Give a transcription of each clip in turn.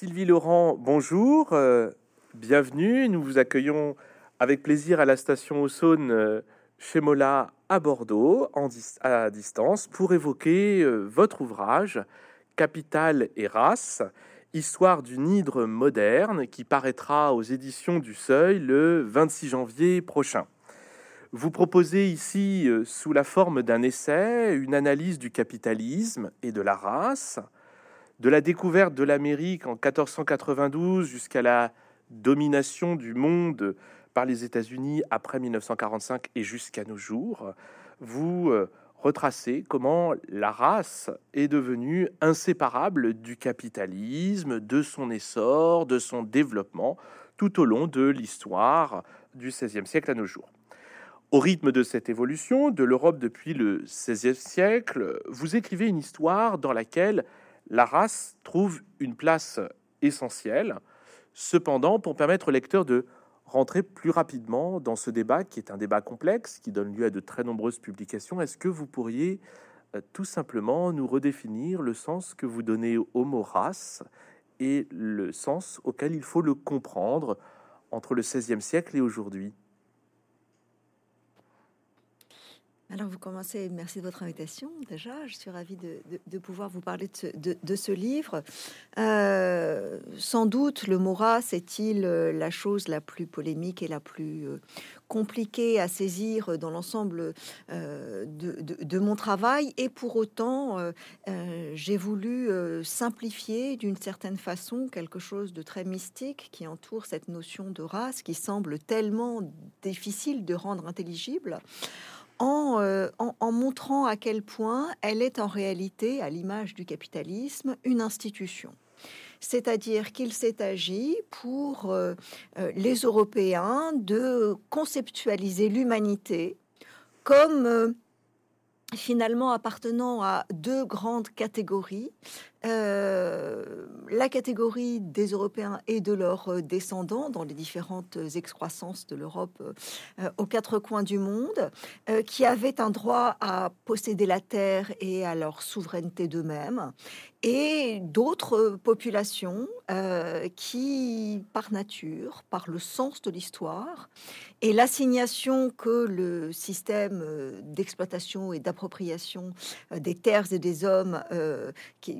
Sylvie Laurent, bonjour, euh, bienvenue. Nous vous accueillons avec plaisir à la station Saône euh, chez Mola à Bordeaux, à distance, pour évoquer euh, votre ouvrage Capital et race, histoire d'une hydre moderne qui paraîtra aux éditions du Seuil le 26 janvier prochain. Vous proposez ici, sous la forme d'un essai, une analyse du capitalisme et de la race, de la découverte de l'Amérique en 1492 jusqu'à la domination du monde par les États-Unis après 1945 et jusqu'à nos jours, vous euh, retracez comment la race est devenue inséparable du capitalisme, de son essor, de son développement tout au long de l'histoire du XVIe siècle à nos jours. Au rythme de cette évolution de l'Europe depuis le XVIe siècle, vous écrivez une histoire dans laquelle la race trouve une place essentielle. Cependant, pour permettre au lecteur de rentrer plus rapidement dans ce débat, qui est un débat complexe, qui donne lieu à de très nombreuses publications, est-ce que vous pourriez euh, tout simplement nous redéfinir le sens que vous donnez au mot race et le sens auquel il faut le comprendre entre le XVIe siècle et aujourd'hui? Alors vous commencez, merci de votre invitation déjà, je suis ravie de, pouvoir vous parler de ce, livre. Euh, sans doute le mot race est-il euh, la chose la plus polémique et la plus euh, compliquée à saisir dans l'ensemble de, mon travail? Et pour autant j'ai voulu simplifier d'une certaine façon quelque chose de très mystique qui entoure cette notion de race qui semble tellement difficile de rendre intelligible euh, en, montrant à quel point elle est en réalité, à l'image du capitalisme, une institution. C'est-à-dire qu'il s'est agi pour euh, euh, les Européens de conceptualiser l'humanité comme finalement appartenant à deux grandes catégories euh, la catégorie des Européens et de leurs euh, descendants dans les différentes excroissances de l'Europe euh, aux quatre coins du monde, qui avaient un droit à posséder la terre et à leur souveraineté d'eux-mêmes, et d'autres populations qui, par nature, par le sens de l'histoire et l'assignation que le système d'exploitation et d'appropriation des terres et des hommes qui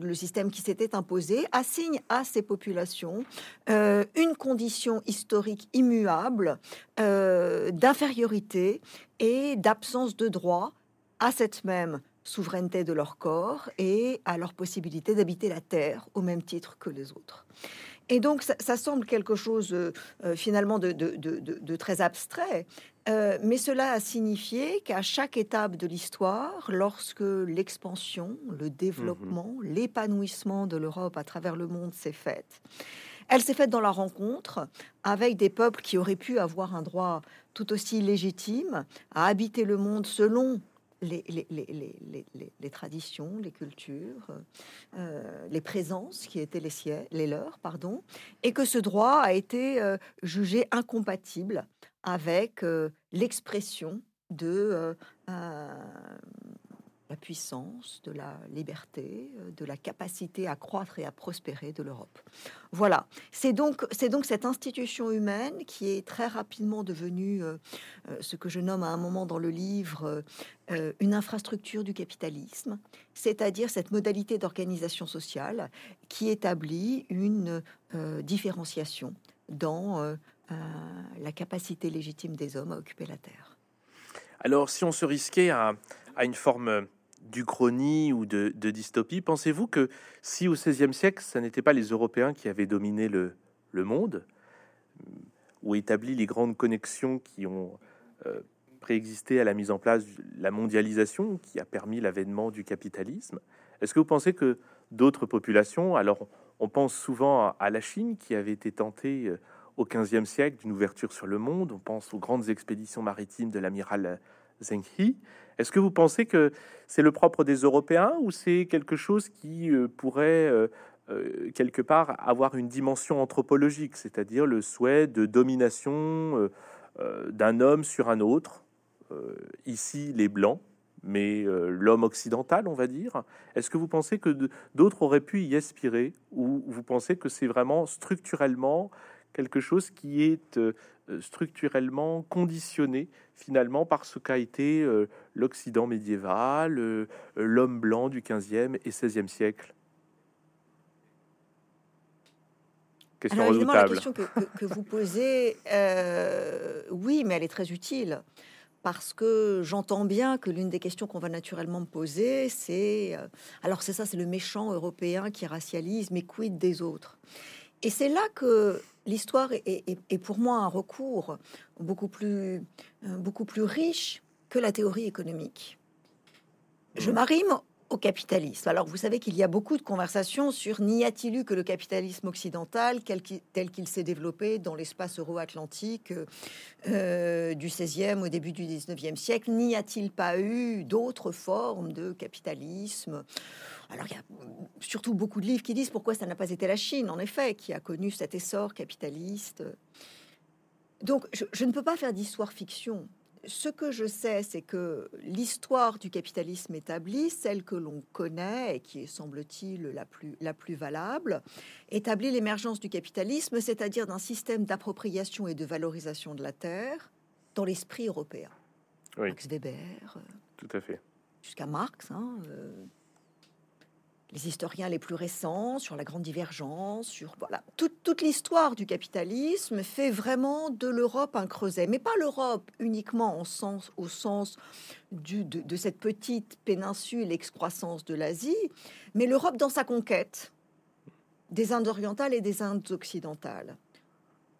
le système qui s'était imposé, assigne à ces populations euh, une condition historique immuable euh, d'infériorité et d'absence de droit à cette même souveraineté de leur corps et à leur possibilité d'habiter la terre au même titre que les autres. Et donc, ça, semble quelque chose euh, finalement de, très abstrait, euh, mais cela a signifié qu'à chaque étape de l'histoire, lorsque l'expansion, le développement, mhm. l'épanouissement de l'Europe à travers le monde s'est faite, elle s'est faite dans la rencontre avec des peuples qui auraient pu avoir un droit tout aussi légitime à habiter le monde selon les, les, traditions, les cultures, euh, les présences qui étaient les, les leurs, pardon, et que ce droit a été euh, jugé incompatible avec euh, l'expression de la puissance, de la liberté, de la capacité à croître et à prospérer de l'Europe. Voilà. C'est donc, c'est donc cette institution humaine qui est très rapidement devenue euh, ce que je nomme à un moment dans le livre une infrastructure du capitalisme, c'est-à-dire cette modalité d'organisation sociale qui établit une différenciation dans la capacité légitime des hommes à occuper la terre. Alors, si on se risquait à, une forme d'Uchronie ou de, dystopie. Pensez-vous que si au XVIe siècle, ce n'était pas les Européens qui avaient dominé le, monde, ou établi les grandes connexions qui ont euh, préexisté à la mise en place de la mondialisation, qui a permis l'avènement du capitalisme, est-ce que vous pensez que d'autres populations, alors on pense souvent à la Chine qui avait été tentée euh, au XVe siècle d'une ouverture sur le monde, on pense aux grandes expéditions maritimes de l'amiral Zheng He, est-ce que vous pensez que c'est le propre des Européens ou c'est quelque chose qui euh, pourrait euh, euh, quelque part avoir une dimension anthropologique, c'est-à-dire le souhait de domination d'un homme sur un autre, ici les blancs, mais l'homme occidental, on va dire. Est-ce que vous pensez que d'autres auraient pu y aspirer, ou vous pensez que c'est vraiment structurellement quelque chose qui est structurellement conditionné finalement par ce qu'a été l'Occident médiéval, l'homme blanc du 15e et 16e siècle. Question Alors, La question que, vous posez, euh, oui, mais elle est très utile parce que j'entends bien que l'une des questions qu'on va naturellement me poser, c'est euh, alors c'est ça, c'est le méchant européen qui racialise, mais quid des autres? Et c'est là que l'histoire est, pour moi un recours beaucoup plus, euh, beaucoup plus riche que la théorie économique. Je mmh. m'arrime au capitalisme. Alors vous savez qu'il y a beaucoup de conversations sur n'y a-t-il eu que le capitalisme occidental tel qu'il s'est développé dans l'espace euro-atlantique euh, du 16e au début du 19e siècle, n'y a-t-il pas eu d'autres formes de capitalisme alors, il y a surtout beaucoup de livres qui disent pourquoi ça n'a pas été la Chine, en effet, qui a connu cet essor capitaliste. Donc, je ne peux pas faire d'histoire-fiction ce que je sais, c'est que l'histoire du capitalisme établi, celle que l'on connaît et qui est, semble-t-il, la plus, la plus valable, établit l'émergence du capitalisme, c'est-à-dire d'un système d'appropriation et de valorisation de la terre dans l'esprit européen. Max Weber. Euh, Tout à fait. Jusqu'à Marx. Hein, euh, les historiens les plus récents sur la grande divergence, sur voilà toute, l'histoire du capitalisme fait vraiment de l'Europe un creuset, mais pas l'Europe uniquement en au sens du, de, cette petite péninsule excroissance de l'Asie, mais l'Europe dans sa conquête des Indes orientales et des Indes occidentales.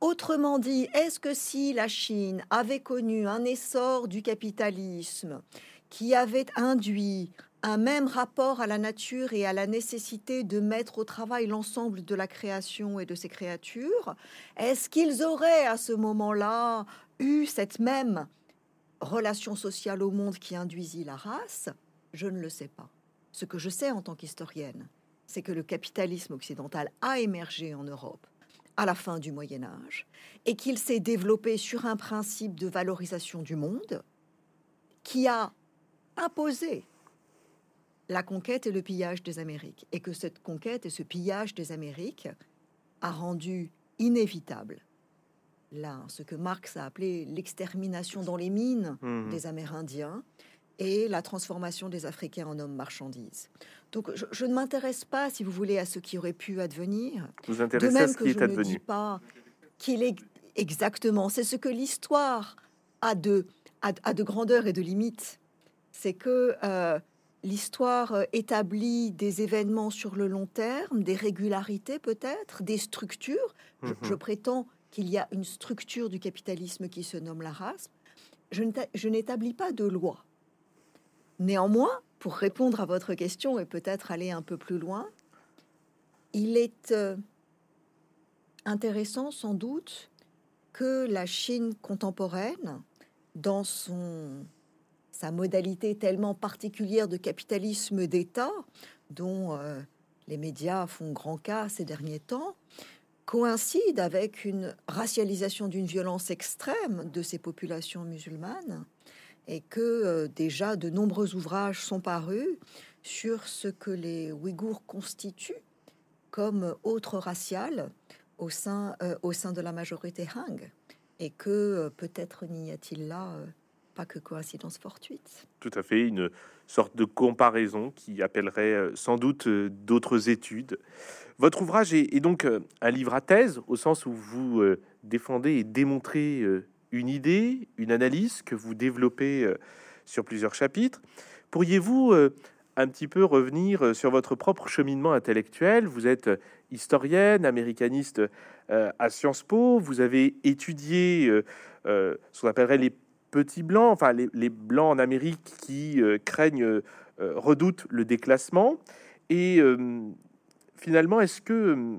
Autrement dit, est-ce que si la Chine avait connu un essor du capitalisme qui avait induit un même rapport à la nature et à la nécessité de mettre au travail l'ensemble de la création et de ces créatures Est-ce qu'ils auraient à ce moment-là eu cette même relation sociale au monde qui induisit la race? Je ne le sais pas. Ce que je sais en tant qu'historienne, c'est que le capitalisme occidental a émergé en Europe à la fin du Moyen Âge et qu'il s'est développé sur un principe de valorisation du monde qui a imposé la conquête et le pillage des Amériques, et que cette conquête et ce pillage des Amériques a rendu inévitable là ce que Marx a appelé l'extermination dans les mines mmh. des Amérindiens et la transformation des Africains en hommes marchandises. Donc je, ne m'intéresse pas, si vous voulez, à ce qui aurait pu advenir. Vous intéressez de même à ce que qui est je advenu. ne dis pas qu'il est exactement. C'est ce que l'histoire a de, a, de grandeur et de limites. C'est que euh, l'histoire euh, établit des événements sur le long terme, des régularités peut-être, des structures. Je, mhm. prétends qu'il y a une structure du capitalisme qui se nomme la race. Je n'établis pas de loi. Néanmoins, pour répondre à votre question et peut-être aller un peu plus loin, il est euh, intéressant sans doute que la Chine contemporaine, dans son sa modalité tellement particulière de capitalisme d'État, dont euh, les médias font grand cas ces derniers temps, coïncide avec une racialisation d'une violence extrême de ces populations musulmanes et que euh, déjà de nombreux ouvrages sont parus sur ce que les Ouïghours constituent comme autre racial au sein, euh, au sein de la majorité Han et que peut-être n'y a-t-il là que coïncidence fortuite. Tout à fait, une sorte de comparaison qui appellerait euh, sans doute euh, d'autres études. Votre ouvrage est, donc euh, un livre à thèse, au sens où vous défendez et démontrez une idée, une analyse que vous développez sur plusieurs chapitres. Pourriez-vous un petit peu revenir sur votre propre cheminement intellectuel? Vous êtes historienne, américaniste à Sciences Po, vous avez étudié ce qu'on appellerait les petits blancs, enfin les, blancs en Amérique qui euh, craignent, euh, redoutent le déclassement. Et euh, finalement, est-ce que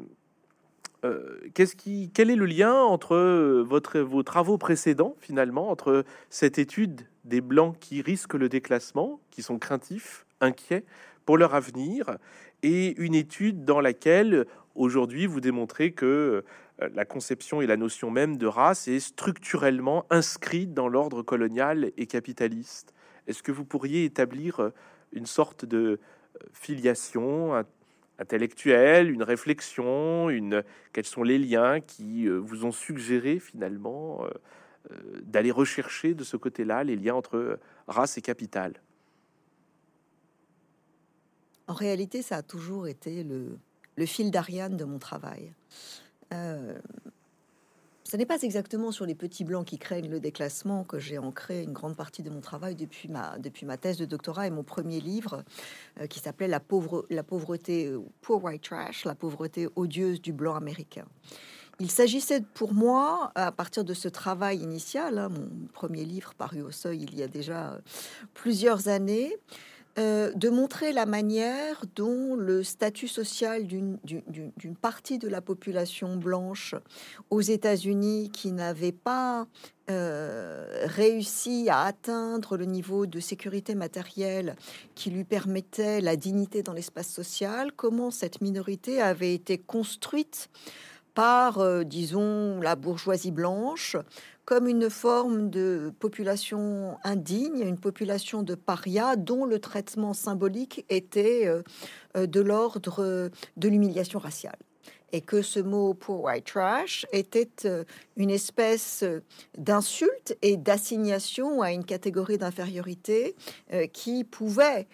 qu'est-ce qui, quel est le lien entre votre, vos travaux précédents, finalement, entre cette étude des Blancs qui risquent le déclassement, qui sont craintifs, inquiets pour leur avenir, et une étude dans laquelle, aujourd'hui, vous démontrez que euh, la conception et la notion même de race est structurellement inscrite dans l'ordre colonial et capitaliste. est-ce que vous pourriez établir une sorte de filiation intellectuelle, une réflexion, une quels sont les liens qui vous ont suggéré finalement d'aller rechercher de ce côté-là les liens entre race et capital? En réalité, ça a toujours été le, fil d'Ariane de mon travail. Euh, ce n'est pas exactement sur les petits blancs qui craignent le déclassement que j'ai ancré une grande partie de mon travail depuis ma, depuis ma thèse de doctorat et mon premier livre euh, qui s'appelait la, pauvre, la pauvreté, euh, Poor White Trash, la pauvreté odieuse du blanc américain. Il s'agissait pour moi, à partir de ce travail initial, hein, mon premier livre paru au seuil il y a déjà plusieurs années, euh, de montrer la manière dont le statut social d'une partie de la population blanche aux États-Unis qui n'avait pas euh, réussi à atteindre le niveau de sécurité matérielle qui lui permettait la dignité dans l'espace social, comment cette minorité avait été construite par, euh, disons, la bourgeoisie blanche, comme une forme de population indigne, une population de parias dont le traitement symbolique était euh, euh, de l'ordre de l'humiliation raciale. Et que ce mot pour white trash était euh, une espèce d'insulte et d'assignation à une catégorie d'infériorité qui pouvait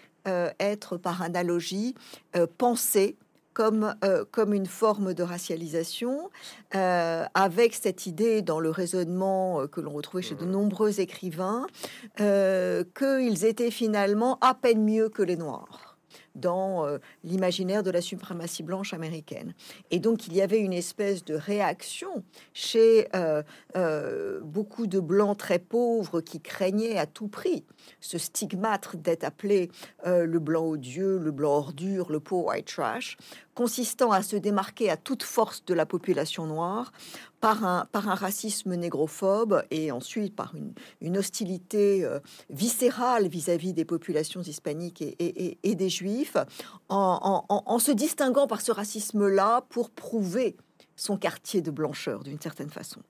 être par analogie pensée comme, euh, comme une forme de racialisation, euh, avec cette idée dans le raisonnement euh, que l'on retrouvait chez de nombreux écrivains, qu'ils étaient finalement à peine mieux que les Noirs dans euh, l'imaginaire de la suprématie blanche américaine. Et donc il y avait une espèce de réaction chez euh, euh, beaucoup de blancs très pauvres qui craignaient à tout prix ce stigmate d'être appelé le blanc odieux, le blanc ordure, le poor white trash, consistant à se démarquer à toute force de la population noire par un, par racisme négrophobe et ensuite par une, hostilité euh, viscérale vis-à-vis des populations hispaniques et, et, des juifs, en, en, en, se distinguant par ce racisme-là pour prouver son quartier de blancheur d'une certaine façon.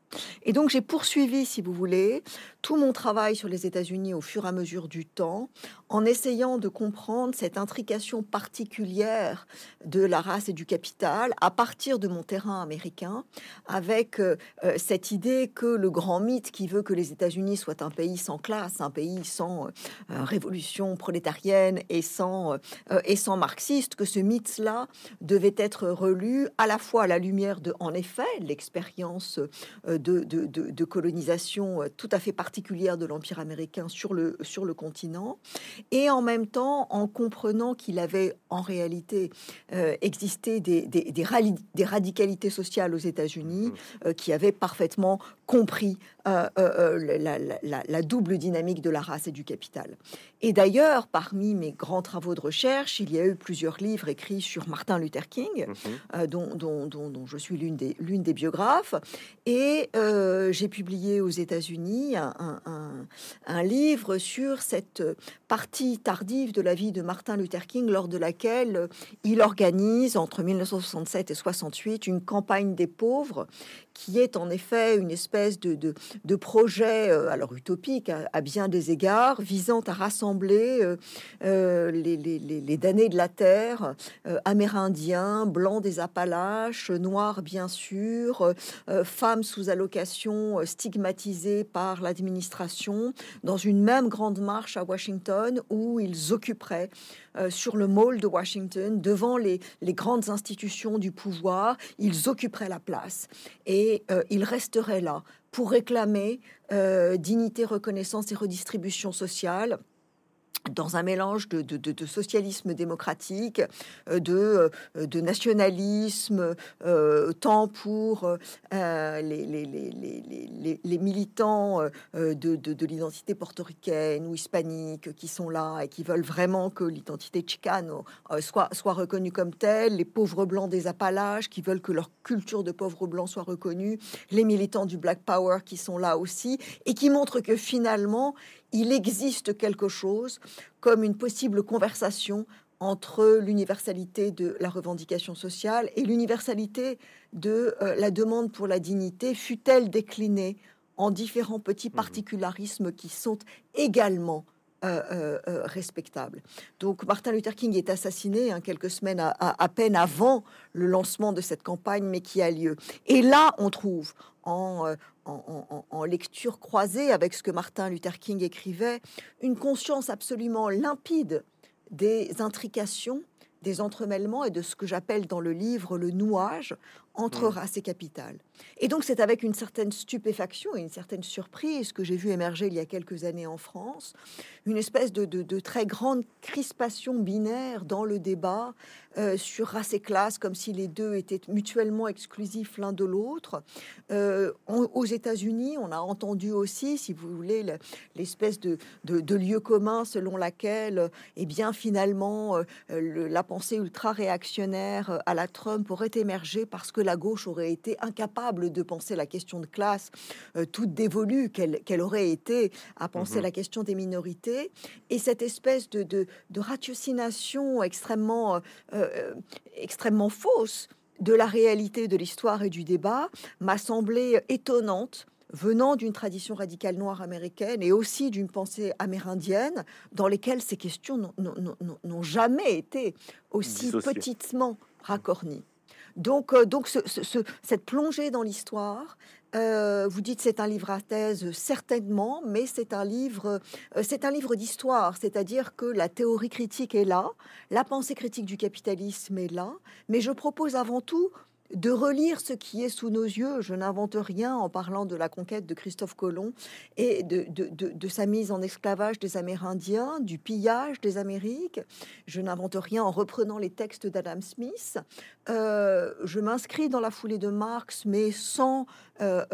Et donc j'ai poursuivi, si vous voulez, tout mon travail sur les États-Unis au fur et à mesure du temps, en essayant de comprendre cette intrication particulière de la race et du capital à partir de mon terrain américain, avec euh, euh, cette idée que le grand mythe qui veut que les États-Unis soient un pays sans classe, un pays sans euh, révolution prolétarienne et sans, et sans marxiste, que ce mythe-là devait être relu à la fois à la lumière de, en effet, l'expérience de, colonisation euh, tout à fait particulière de l'Empire américain sur le, sur le continent, et en même temps en comprenant qu'il avait en réalité euh, existé des, des, des, radicalités sociales aux États-Unis mmh. euh, qui avaient parfaitement compris la, la, double dynamique de la race et du capital. Et d'ailleurs, parmi mes grands travaux de recherche, il y a eu plusieurs livres écrits sur Martin Luther King, mmh. dont, dont, dont, dont, je suis l'une des, l'une des biographes, et euh, j'ai publié aux États-Unis un, livre sur cette partie tardive de la vie de Martin Luther King, lors de laquelle il organise entre 1967 et 68 une campagne des pauvres qui est en effet une espèce de, projet, euh, alors utopique à, bien des égards, visant à rassembler euh, les, les, les, damnés de la terre, amérindiens, blancs des Appalaches, noirs bien sûr, femmes sous allocation euh, stigmatisées par l'administration dans une même grande marche à Washington où ils occuperaient euh, sur le mall de Washington devant les, grandes institutions du pouvoir, ils occuperaient la place et euh, ils resteraient là pour réclamer dignité, reconnaissance et redistribution sociale dans un mélange de, socialisme démocratique, euh, de, euh, de nationalisme, euh, tant pour les, militants de, l'identité portoricaine ou hispanique qui sont là et qui veulent vraiment que l'identité chicano soit reconnue comme telle, les pauvres blancs des Appalaches qui veulent que leur culture de pauvres blancs soit reconnue, les militants du Black Power qui sont là aussi et qui montrent que finalement, il existe quelque chose comme une possible conversation entre l'universalité de la revendication sociale et l'universalité de euh, la demande pour la dignité, fut-elle déclinée en différents petits mmh particularismes qui sont également respectable. Donc Martin Luther King est assassiné hein, quelques semaines à, peine avant le lancement de cette campagne, mais qui a lieu. Et là, on trouve en, en, lecture croisée avec ce que Martin Luther King écrivait, une conscience absolument limpide des intrications, des entremêlements et de ce que j'appelle dans le livre le nouage entre mmh. race et capitale. Et donc c'est avec une certaine stupéfaction et une certaine surprise que j'ai vu émerger il y a quelques années en France une espèce de, très grande crispation binaire dans le débat euh, sur race et classe, comme si les deux étaient mutuellement exclusifs l'un de l'autre. Euh, aux États-Unis, on a entendu aussi, si vous voulez, l'espèce de, lieu commun selon laquelle, eh bien, finalement, euh, la pensée ultra-réactionnaire à la Trump aurait émergé parce que la gauche aurait été incapable de penser la question de classe toute dévolue qu'elle aurait été à penser mmh la question des minorités. Et cette espèce de, de, ratiocination extrêmement, euh, euh, extrêmement fausse de la réalité de l'histoire et du débat m'a semblé étonnante venant d'une tradition radicale noire américaine et aussi d'une pensée amérindienne dans lesquelles ces questions n'ont jamais été aussi petitement racornies. Donc, euh, donc cette plongée dans l'histoire, euh, vous dites c'est un livre à thèse, certainement, mais c'est un livre, euh, c'est un livre d'histoire, c'est-à-dire que la théorie critique est là, la pensée critique du capitalisme est là, mais je propose avant tout de relire ce qui est sous nos yeux. Je n'invente rien en parlant de la conquête de Christophe Colomb et de, sa mise en esclavage des Amérindiens, du pillage des Amériques. Je n'invente rien en reprenant les textes d'Adam Smith. Euh, je m'inscris dans la foulée de Marx, mais sans euh,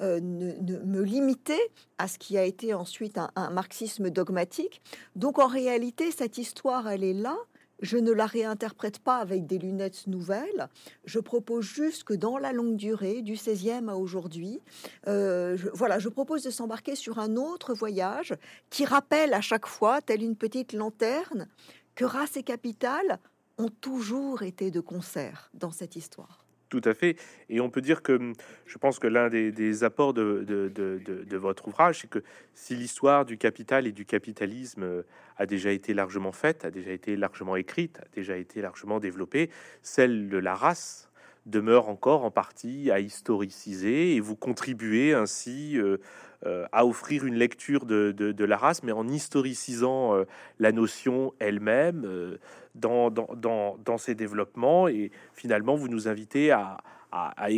euh, me limiter à ce qui a été ensuite un marxisme dogmatique. Donc en réalité, cette histoire, elle est là je ne la réinterprète pas avec des lunettes nouvelles. Je propose juste que dans la longue durée, du 16e à aujourd'hui, euh, je, voilà, je propose de s'embarquer sur un autre voyage qui rappelle à chaque fois, telle une petite lanterne, que race et capitale ont toujours été de concert dans cette histoire. Tout à fait. Et on peut dire que hum, je pense que l'un des, apports de, de, votre ouvrage, c'est que si l'histoire du capital et du capitalisme euh, a déjà été largement faite, a déjà été largement écrite, a déjà été largement développée, celle de la race demeure encore en partie à historiciser et vous contribuez ainsi euh, euh, à offrir une lecture de, la race, mais en historicisant euh, la notion elle-même euh, dans, dans, dans, ses développements. Et finalement, vous nous invitez à, à, à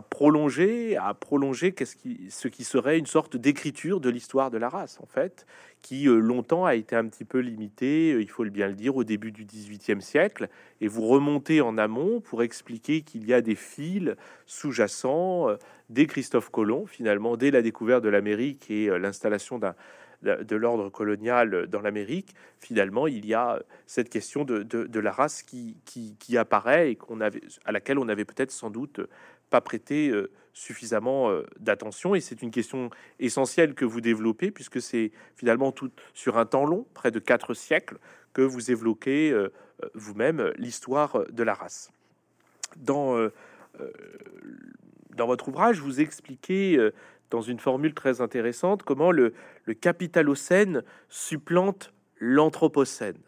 prolonger, à prolonger qu'est-ce qui, ce qui serait une sorte d'écriture de l'histoire de la race, en fait, qui euh, longtemps a été un petit peu limitée, euh, il faut le bien le dire, au début du XVIIIe siècle, et vous remontez en amont pour expliquer qu'il y a des fils sous-jacents euh, dès Christophe Colomb, finalement, dès la découverte de l'Amérique et l'installation d'un de l'ordre colonial dans l'Amérique, finalement, il y a cette question de, de, la race qui, qui, qui apparaît et qu'on avait, à laquelle on avait peut-être sans doute pas prêté euh, suffisamment euh, d'attention. Et c'est une question essentielle que vous développez, puisque c'est finalement tout sur un temps long, près de quatre siècles, que vous évoquez euh, vous-même l'histoire de la race. Dans, dans votre ouvrage, vous expliquez dans une formule très intéressante comment le, le capitalocène supplante l'anthropocène.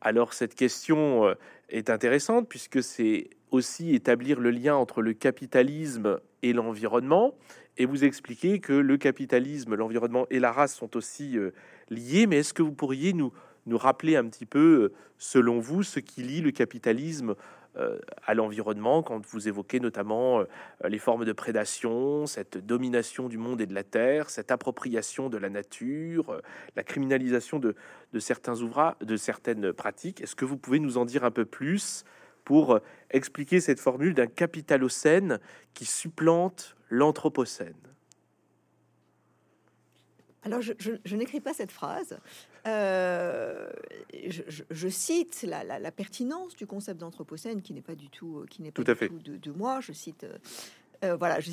Alors cette question est intéressante puisque c'est aussi établir le lien entre le capitalisme et l'environnement. Et vous expliquez que le capitalisme, l'environnement et la race sont aussi euh, liés. Mais est-ce que vous pourriez nous, nous rappeler un petit peu, euh, selon vous, ce qui lie le capitalisme euh, à l'environnement, quand vous évoquez notamment les formes de prédation, cette domination du monde et de la terre, cette appropriation de la nature, la criminalisation de, de certains ouvrages, de certaines pratiques? Est-ce que vous pouvez nous en dire un peu plus pour expliquer cette formule d'un capitalocène qui supplante l'anthropocène. Alors, je, n'écris pas cette phrase. Euh, je, cite la, pertinence du concept d'anthropocène, qui n'est pas du tout, qui n'est pas tout, De, moi. Je cite. Euh, euh, voilà, je,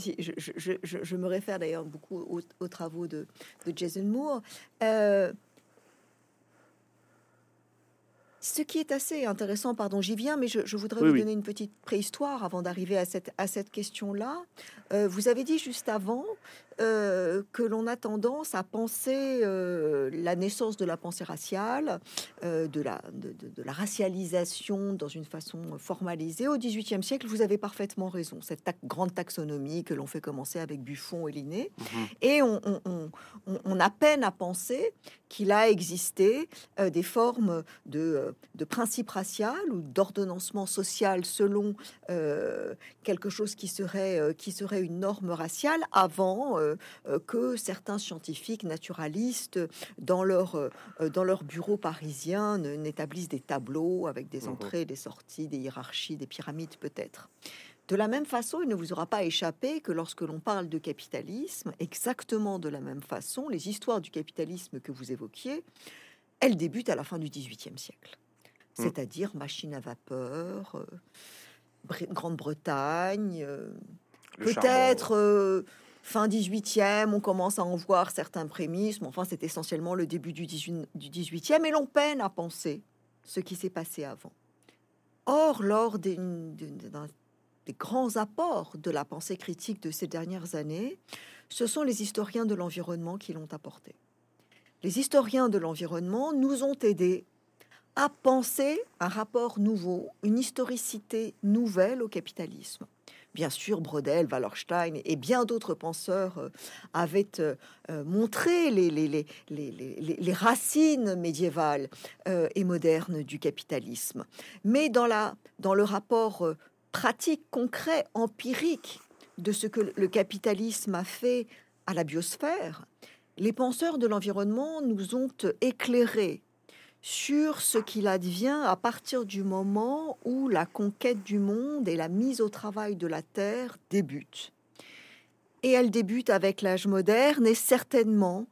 je, me réfère d'ailleurs beaucoup aux, travaux de, Jason Moore. Ce qui est assez intéressant, pardon, j'y viens, mais je, voudrais vous donner une petite préhistoire avant d'arriver à cette, à cette question-là. Euh, vous avez dit juste avant euh, que l'on a tendance à penser euh, la naissance de la pensée raciale, euh, de, la, de, la racialisation dans une façon formalisée au XVIIIe siècle. Vous avez parfaitement raison. Cette grande taxonomie que l'on fait commencer avec Buffon et Linné. Mhm. Et on, on, a peine à penser qu'il a existé des formes de, de principe racial ou d'ordonnancement social selon quelque chose qui serait, qui serait une norme raciale avant que certains scientifiques naturalistes, dans leur, euh, dans leur bureau parisien, n'établissent des tableaux avec des mhm. entrées, des sorties, des hiérarchies, des pyramides peut-être. De la même façon, il ne vous aura pas échappé que lorsque l'on parle de capitalisme, exactement de la même façon, les histoires du capitalisme que vous évoquiez, elles débutent à la fin du XVIIIe siècle. Mhm. C'est-à-dire machine à vapeur, Grande-Bretagne, peut-être fin 18e, on commence à en voir certains prémices, mais enfin c'est essentiellement le début du, 18e, et l'on peine à penser ce qui s'est passé avant. Or, lors des, des grands apports de la pensée critique de ces dernières années, ce sont les historiens de l'environnement qui l'ont apporté. Les historiens de l'environnement nous ont aidés à penser un rapport nouveau, une historicité nouvelle au capitalisme bien sûr, Brodel, Wallerstein et bien d'autres penseurs euh, avaient euh, euh, montré les, racines médiévales et modernes du capitalisme. Mais dans, dans le rapport pratique, concret, empirique de ce que le capitalisme a fait à la biosphère, les penseurs de l'environnement nous ont éclairés sur ce qu'il advient à partir du moment où la conquête du monde et la mise au travail de la Terre débutent. Et elle débute avec l'âge moderne et certainement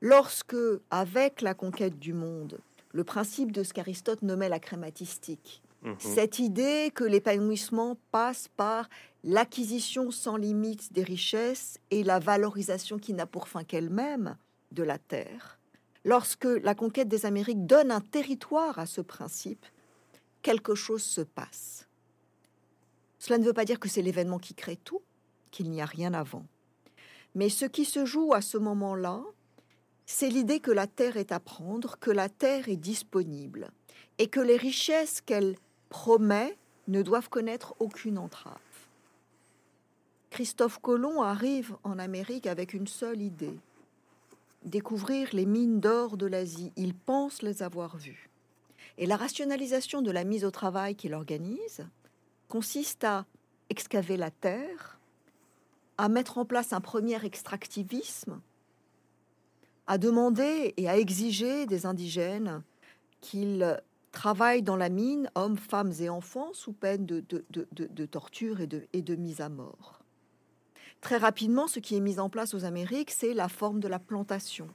lorsque, avec la conquête du monde, le principe de ce qu'Aristote nommait la crématistique, mhm. cette idée que l'épanouissement passe par l'acquisition sans limite des richesses et la valorisation qui n'a pour fin qu'elle-même de la terre, lorsque la conquête des Amériques donne un territoire à ce principe, quelque chose se passe. Cela ne veut pas dire que c'est l'événement qui crée tout, qu'il n'y a rien avant. Mais ce qui se joue à ce moment-là, c'est l'idée que la terre est à prendre, que la terre est disponible, et que les richesses qu'elle promet ne doivent connaître aucune entrave. Christophe Colomb arrive en Amérique avec une seule idée, découvrir les mines d'or de l'Asie. Il pense les avoir vues. Et la rationalisation de la mise au travail qu'il organise consiste à excaver la terre, à mettre en place un premier extractivisme, à demander et à exiger des indigènes qu'ils travaillent dans la mine, hommes, femmes et enfants, sous peine de, de, torture et de, et de mise à mort. Très rapidement, ce qui est mis en place aux Amériques, c'est la forme de la plantation.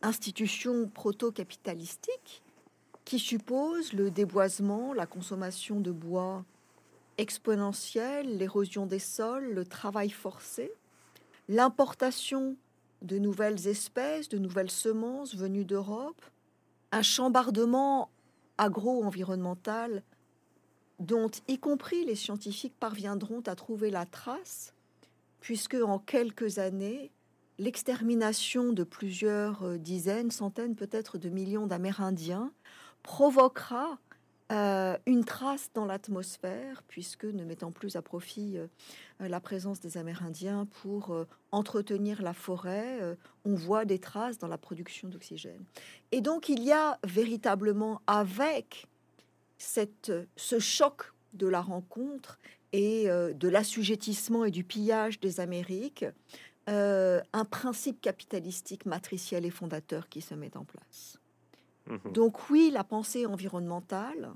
Institution proto-capitalistique qui suppose le déboisement, la consommation de bois exponentielle, l'érosion des sols, le travail forcé, l'importation de nouvelles espèces, de nouvelles semences venues d'Europe, un chambardement agro-environnemental dont y compris les scientifiques parviendront à trouver la trace puisque en quelques années, l'extermination de plusieurs euh, dizaines, centaines peut-être de millions d'Amérindiens provoquera euh, une trace dans l'atmosphère, puisque ne mettant plus à profit euh, la présence des Amérindiens pour entretenir la forêt, on voit des traces dans la production d'oxygène. Et donc il y a véritablement avec cette, ce choc de la rencontre et euh, de l'assujettissement et du pillage des Amériques, euh, un principe capitalistique matriciel et fondateur qui se met en place. Mhm. Donc oui, la pensée environnementale,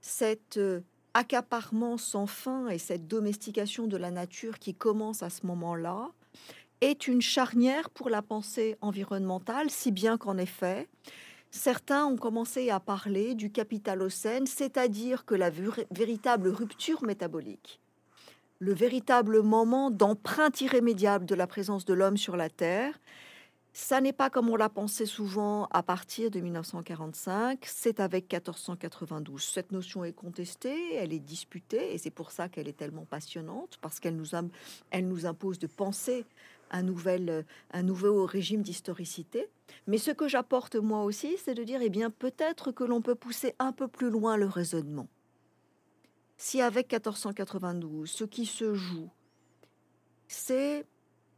cet euh, accaparement sans fin et cette domestication de la nature qui commence à ce moment-là, est une charnière pour la pensée environnementale, si bien qu'en effet, certains ont commencé à parler du capitalocène, c'est-à-dire que la véritable rupture métabolique, le véritable moment d'empreinte irrémédiable de la présence de l'homme sur la Terre, ça n'est pas comme on l'a pensé souvent à partir de 1945, c'est avec 1492. Cette notion est contestée, elle est disputée, et c'est pour ça qu'elle est tellement passionnante, parce qu'elle nous, nous impose de penser un, nouvel, un nouveau régime d'historicité. Mais ce que j'apporte moi aussi, c'est de dire, eh bien, peut-être que l'on peut pousser un peu plus loin le raisonnement. Si avec 1492, ce qui se joue, c'est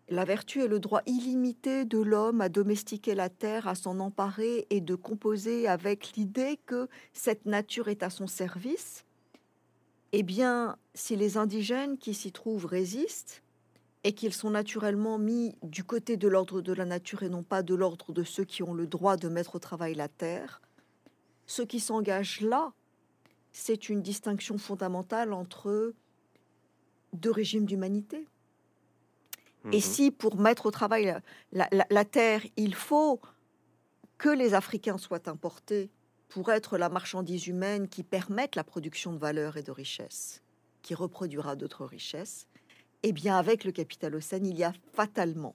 la vertu et le droit illimité de l'homme à domestiquer la terre, à s'en emparer et de composer avec l'idée que cette nature est à son service, eh bien, si les indigènes qui s'y trouvent résistent et qu'ils sont naturellement mis du côté de l'ordre de la nature et non pas de l'ordre de ceux qui ont le droit de mettre au travail la terre, ce qui s'engage là, c'est une distinction fondamentale entre deux régimes d'humanité. Et mhm. si pour mettre au travail la, terre, il faut que les Africains soient importés pour être la marchandise humaine qui permette la production de valeur et de richesses, qui reproduira d'autres richesses, eh bien avec le capital océan, il y a fatalement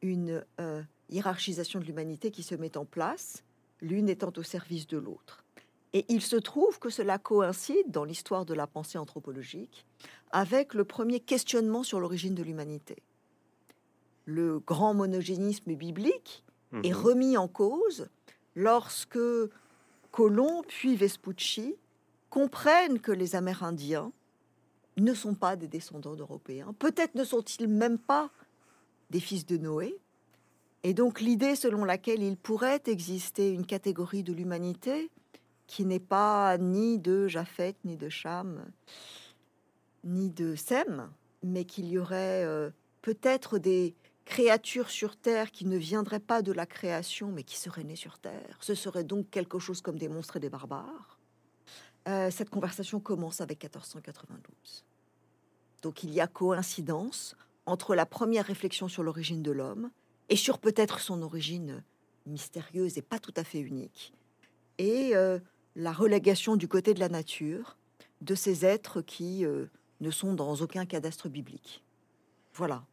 une euh, hiérarchisation de l'humanité qui se met en place, l'une étant au service de l'autre. Et il se trouve que cela coïncide dans l'histoire de la pensée anthropologique avec le premier questionnement sur l'origine de l'humanité. Le grand monogénisme biblique est mhm. remis en cause lorsque Colomb puis Vespucci comprennent que les Amérindiens ne sont pas des descendants d'Européens. Peut-être ne sont-ils même pas des fils de Noé. Et donc l'idée selon laquelle il pourrait exister une catégorie de l'humanité qui n'est pas ni de Japheth, ni de Cham, ni de Sem, mais qu'il y aurait euh, peut-être des créatures sur Terre qui ne viendraient pas de la création, mais qui seraient nées sur Terre. Ce serait donc quelque chose comme des monstres et des barbares. Euh, cette conversation commence avec 1492. Donc il y a coïncidence entre la première réflexion sur l'origine de l'homme et sur peut-être son origine mystérieuse et pas tout à fait unique, et euh, la relégation du côté de la nature de ces êtres qui euh, ne sont dans aucun cadastre biblique. Voilà.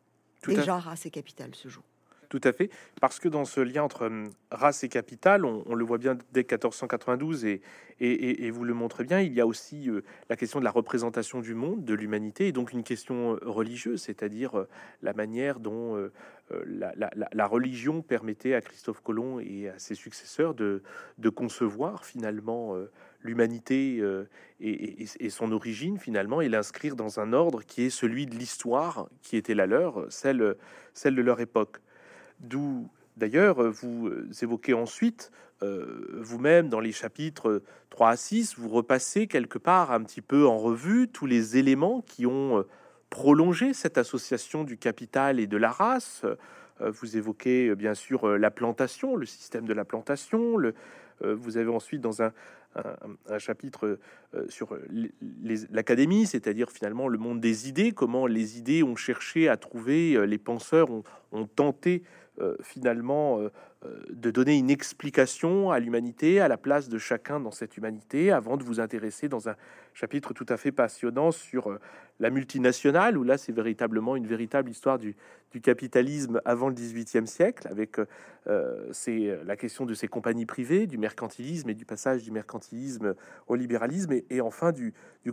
Déjà, race et capitale se joue. Tout à fait, parce que dans ce lien entre hum, race et capitale, on, le voit bien dès 1492 et, et, vous le montrez bien, il y a aussi euh, la question de la représentation du monde, de l'humanité, et donc une question euh, religieuse, c'est-à-dire euh, la manière dont la, religion permettait à Christophe Colomb et à ses successeurs de, de concevoir finalement l'humanité et, son origine finalement et l'inscrire dans un ordre qui est celui de l'histoire qui était la leur, celle, celle de leur époque. D'où d'ailleurs vous évoquez ensuite euh, vous-même dans les chapitres 3 à 6, vous repassez quelque part un petit peu en revue tous les éléments qui ont euh, prolongé cette association du capital et de la race. Euh, vous évoquez bien sûr la plantation, le système de la plantation. Le, vous avez ensuite dans un, chapitre sur l'académie, c'est-à-dire finalement le monde des idées, comment les idées ont cherché à trouver, les penseurs ont, tenté euh, finalement euh, euh, de donner une explication à l'humanité, à la place de chacun dans cette humanité, avant de vous intéresser dans un chapitre tout à fait passionnant sur la multinationale, où là c'est véritablement une véritable histoire du, capitalisme avant le XVIIIe siècle, avec c'est la question de ces compagnies privées, du mercantilisme et du passage du mercantilisme au libéralisme, et, enfin du, du,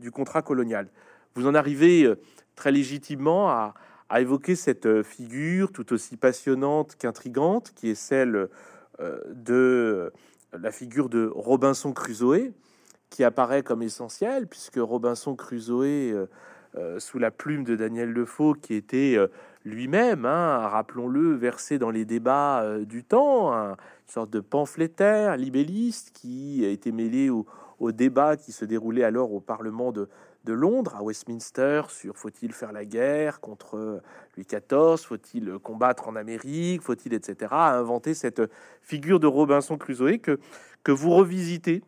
du contrat colonial. Vous en arrivez très légitimement à, a évoqué cette euh, figure tout aussi passionnante qu'intrigante, qui est celle euh, de la figure de Robinson Crusoe, qui apparaît comme essentielle, puisque Robinson Crusoe, euh, sous la plume de Daniel Defoe, qui était lui-même, hein, rappelons-le, versé dans les débats du temps, une sorte de pamphlétaire, libelliste, qui a été mêlé au, au débat qui se déroulait alors au Parlement de, de Londres, à Westminster, sur faut-il faire la guerre contre Louis XIV, faut-il combattre en Amérique, faut-il, etc., a inventé cette figure de Robinson Crusoe que, que vous revisitez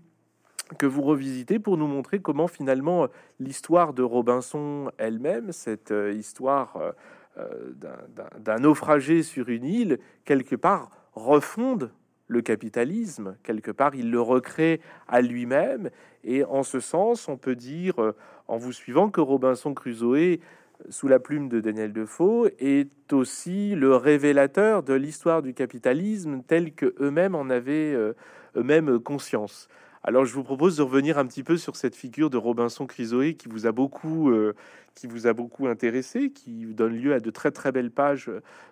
que vous revisitez pour nous montrer comment finalement l'histoire de Robinson elle-même, cette euh, histoire euh, euh, d'un naufragé sur une île, quelque part refonde le capitalisme, quelque part il le recrée à lui-même, et en ce sens on peut dire en vous suivant que Robinson Crusoe, sous la plume de Daniel Defoe, est aussi le révélateur de l'histoire du capitalisme tel que eux-mêmes en avaient euh, eux-mêmes conscience. Alors je vous propose de revenir un petit peu sur cette figure de Robinson Crusoe qui vous a beaucoup, euh, qui vous a beaucoup intéressé, qui donne lieu à de très très belles pages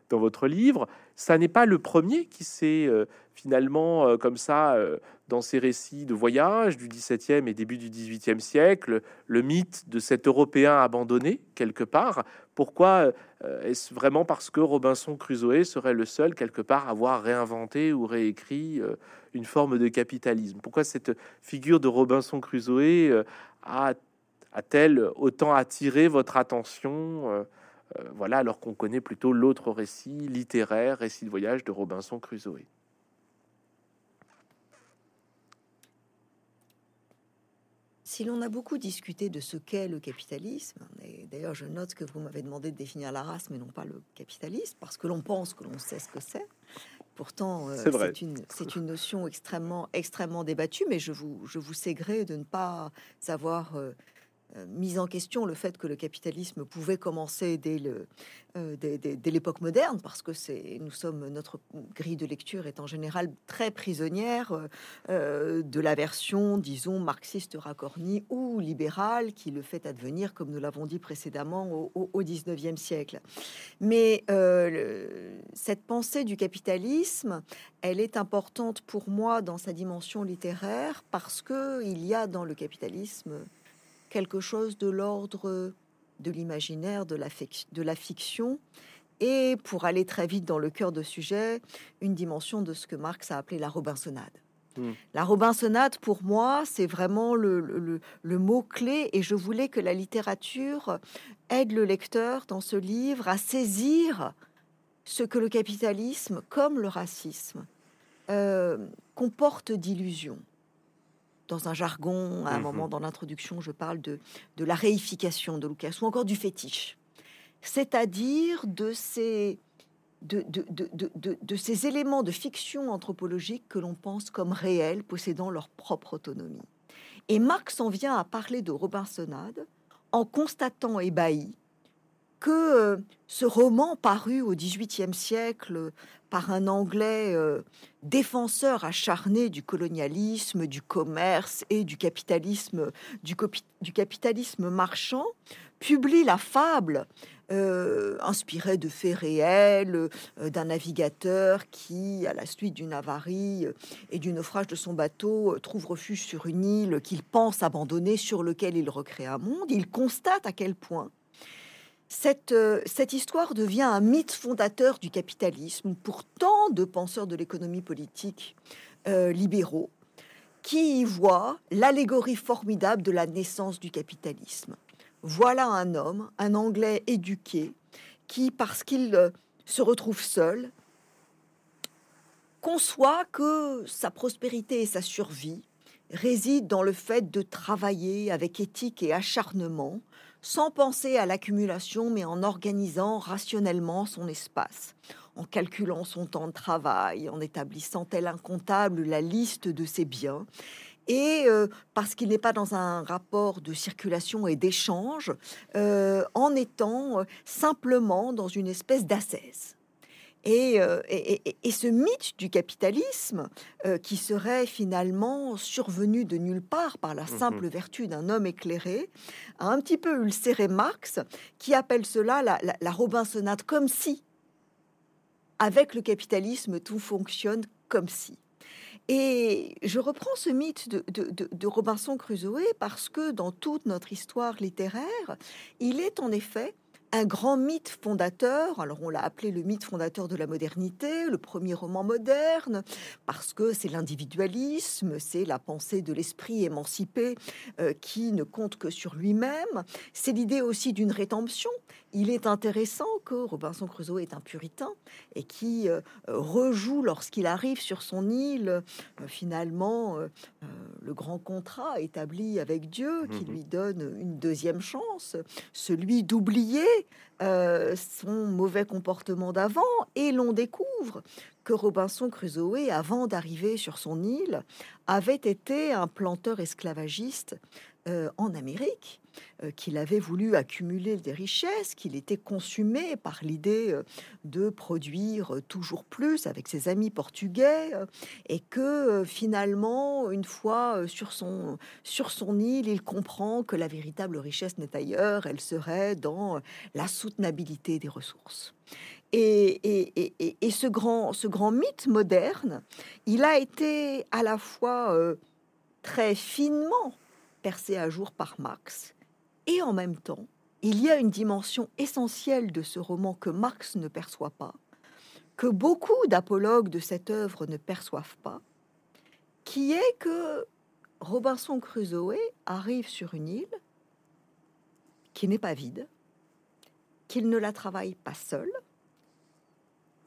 dans votre livre. Ça n'est pas le premier qui s'est finalement comme ça dans ces récits de voyage du XVIIe et début du XVIIIe siècle, le mythe de cet Européen abandonné quelque part. Pourquoi euh, est-ce vraiment parce que Robinson Crusoe serait le seul quelque part à avoir réinventé ou réécrit euh, une forme de capitalisme? Pourquoi cette figure de Robinson Crusoe euh, a a-t-elle autant attiré votre attention Voilà, alors qu'on connaît plutôt l'autre récit littéraire, récit de voyage de Robinson Crusoe? Si l'on a beaucoup discuté de ce qu'est le capitalisme, et d'ailleurs je note que vous m'avez demandé de définir la race, mais non pas le capitalisme, parce que l'on pense que l'on sait ce que c'est. Pourtant, euh, c'est une, une, notion extrêmement, extrêmement débattue, mais je vous, je vous sais gré de ne pas savoir euh, euh, mise en question le fait que le capitalisme pouvait commencer dès le euh, dès, l'époque moderne parce que c'est nous sommes notre grille de lecture est en général très prisonnière euh, de la version disons marxiste racorni ou libérale qui le fait advenir comme nous l'avons dit précédemment au, au, 19e siècle. Mais cette pensée du capitalisme elle est importante pour moi dans sa dimension littéraire parce que il y a dans le capitalisme quelque chose de l'ordre de l'imaginaire, de la, de la fiction, et pour aller très vite dans le cœur de sujet, une dimension de ce que Marx a appelé la Robinsonade. Hmm. La Robinsonade, pour moi, c'est vraiment le, le, mot-clé, et je voulais que la littérature aide le lecteur dans ce livre à saisir ce que le capitalisme, comme le racisme, euh, comporte d'illusions dans un jargon, à un moment mhm. dans l'introduction, je parle de, de la réification de Lucas, ou encore du fétiche, c'est-à-dire de ces, de, de, de, de, ces éléments de fiction anthropologique que l'on pense comme réels, possédant leur propre autonomie. Et Marx en vient à parler de Robinsonade en constatant ébahi que euh, ce roman paru au XVIIIe siècle par un Anglais euh, défenseur acharné du colonialisme, du commerce et du capitalisme, du, marchand, publie la fable euh, inspirée de faits réels d'un navigateur qui, à la suite d'une avarie et du naufrage de son bateau, trouve refuge sur une île qu'il pense abandonner, sur lequel il recrée un monde. Il constate à quel point euh, cette, histoire devient un mythe fondateur du capitalisme pour tant de penseurs de l'économie politique euh, libéraux qui y voient l'allégorie formidable de la naissance du capitalisme. Voilà un homme, un Anglais éduqué, qui, parce qu'il euh, se retrouve seul, conçoit que sa prospérité et sa survie résident dans le fait de travailler avec éthique et acharnement sans penser à l'accumulation, mais en organisant rationnellement son espace, en calculant son temps de travail, en établissant tel incontable la liste de ses biens. Et euh, parce qu'il n'est pas dans un rapport de circulation et d'échange, euh, en étant euh, simplement dans une espèce d'ascèse. Euh, et, ce mythe du capitalisme, euh, qui serait finalement survenu de nulle part par la mhm. simple vertu d'un homme éclairé, a un petit peu ulcéré Marx, qui appelle cela la, la, Robinsonade, comme si, avec le capitalisme, tout fonctionne comme si. Et je reprends ce mythe de, de, Robinson Crusoe parce que dans toute notre histoire littéraire, il est en effet un grand mythe fondateur. Alors on l'a appelé le mythe fondateur de la modernité, le premier roman moderne, parce que c'est l'individualisme, c'est la pensée de l'esprit émancipé euh, qui ne compte que sur lui-même. C'est l'idée aussi d'une rédemption. Il est intéressant que Robinson Crusoe est un puritain et qui euh, rejoue lorsqu'il arrive sur son île euh, finalement le grand contrat établi avec Dieu qui mhm. lui donne une deuxième chance, celui d'oublier euh, son mauvais comportement d'avant et l'on découvre que Robinson Crusoe, avant d'arriver sur son île, avait été un planteur esclavagiste en Amérique, qu'il avait voulu accumuler des richesses, qu'il était consumé par l'idée de produire toujours plus avec ses amis portugais, et que finalement, une fois sur son, sur son île, il comprend que la véritable richesse n'est ailleurs, elle serait dans la soutenabilité des ressources. Et, ce, grand, ce grand mythe moderne, il a été à la fois euh, très finement percé à jour par Marx, et en même temps, il y a une dimension essentielle de ce roman que Marx ne perçoit pas, que beaucoup d'apologues de cette œuvre ne perçoivent pas, qui est que Robinson Crusoe arrive sur une île qui n'est pas vide, qu'il ne la travaille pas seul,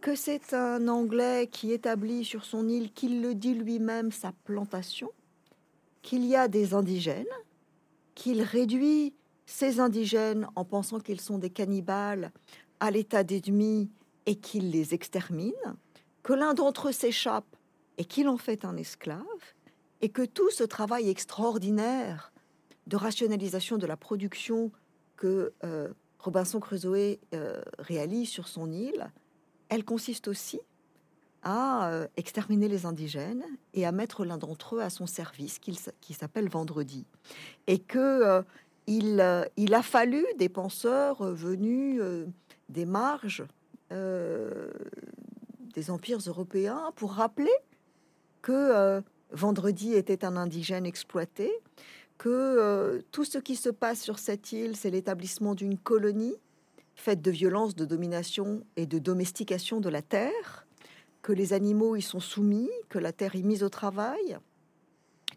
que c'est un Anglais qui établit sur son île, qu'il le dit lui-même, sa plantation, qu'il y a des indigènes, qu'il réduit ces indigènes en pensant qu'ils sont des cannibales à l'état d'ennemis et qu'il les extermine, que l'un d'entre eux s'échappe et qu'il en fait un esclave, et que tout ce travail extraordinaire de rationalisation de la production que euh, Robinson Crusoe euh, réalise sur son île elle consiste aussi à euh, exterminer les indigènes et à mettre l'un d'entre eux à son service, qui, s'appelle Vendredi. Et que euh, euh, il, a fallu des penseurs venus des marges des empires européens pour rappeler que Vendredi était un indigène exploité, que tout ce qui se passe sur cette île, c'est l'établissement d'une colonie faite de violence, de domination et de domestication de la terre, que les animaux y sont soumis, que la terre est mise au travail,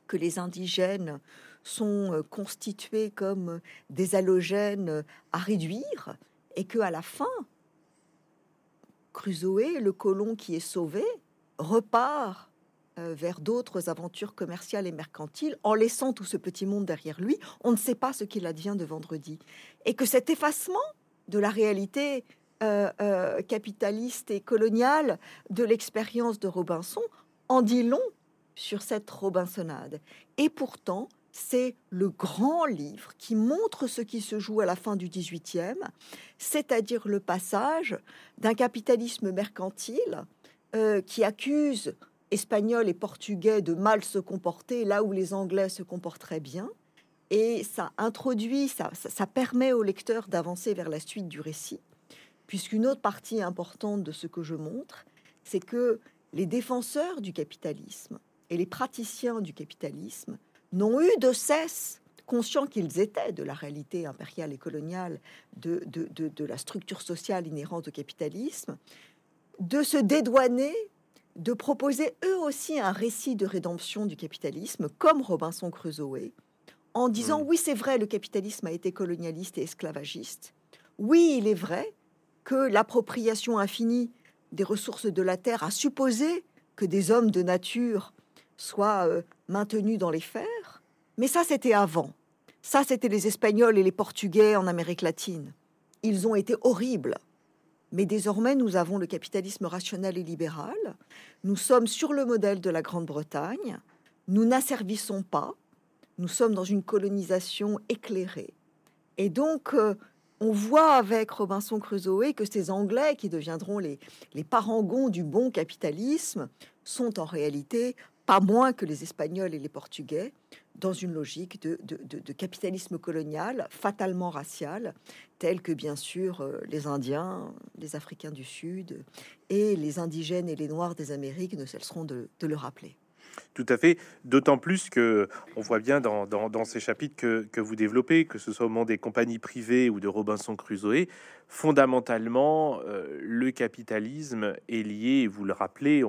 que les indigènes sont euh, constitués comme des halogènes à réduire, et que à la fin, Crusoe, le colon qui est sauvé, repart euh, vers d'autres aventures commerciales et mercantiles en laissant tout ce petit monde derrière lui. On ne sait pas ce qu'il advient de vendredi. Et que cet effacement de la réalité euh, euh, capitaliste et coloniale de l'expérience de Robinson en dit long sur cette Robinsonade. Et pourtant, c'est le grand livre qui montre ce qui se joue à la fin du XVIIIe, c'est-à-dire le passage d'un capitalisme mercantile euh, qui accuse Espagnols et Portugais de mal se comporter là où les Anglais se comporteraient bien, et ça introduit, ça, ça, permet au lecteur d'avancer vers la suite du récit, puisqu'une autre partie importante de ce que je montre, c'est que les défenseurs du capitalisme et les praticiens du capitalisme n'ont eu de cesse, conscients qu'ils étaient de la réalité impériale et coloniale de, de, de la structure sociale inhérente au capitalisme, de se dédouaner de proposer eux aussi un récit de rédemption du capitalisme, comme Robinson Crusoe, en disant oui, c'est vrai, le capitalisme a été colonialiste et esclavagiste. Oui, il est vrai que l'appropriation infinie des ressources de la terre a supposé que des hommes de nature soient euh, maintenus dans les fers. Mais ça, c'était avant. Ça, c'était les Espagnols et les Portugais en Amérique latine. Ils ont été horribles. Mais désormais, nous avons le capitalisme rationnel et libéral. Nous sommes sur le modèle de la Grande-Bretagne. Nous n'asservissons pas. Nous sommes dans une colonisation éclairée. Et donc, euh, on voit avec Robinson Crusoe que ces Anglais, qui deviendront les, les parangons du bon capitalisme, sont en réalité pas moins que les Espagnols et les Portugais, dans une logique de, de, capitalisme colonial, fatalement racial, tel que bien sûr euh, les Indiens, les Africains du Sud et les indigènes et les Noirs des Amériques ne cesseront de le rappeler. Tout à fait, d'autant plus que on voit bien dans, ces chapitres que, vous développez, que ce soit au moment des compagnies privées ou de Robinson Crusoe, fondamentalement, euh, le capitalisme est lié, vous le rappelez,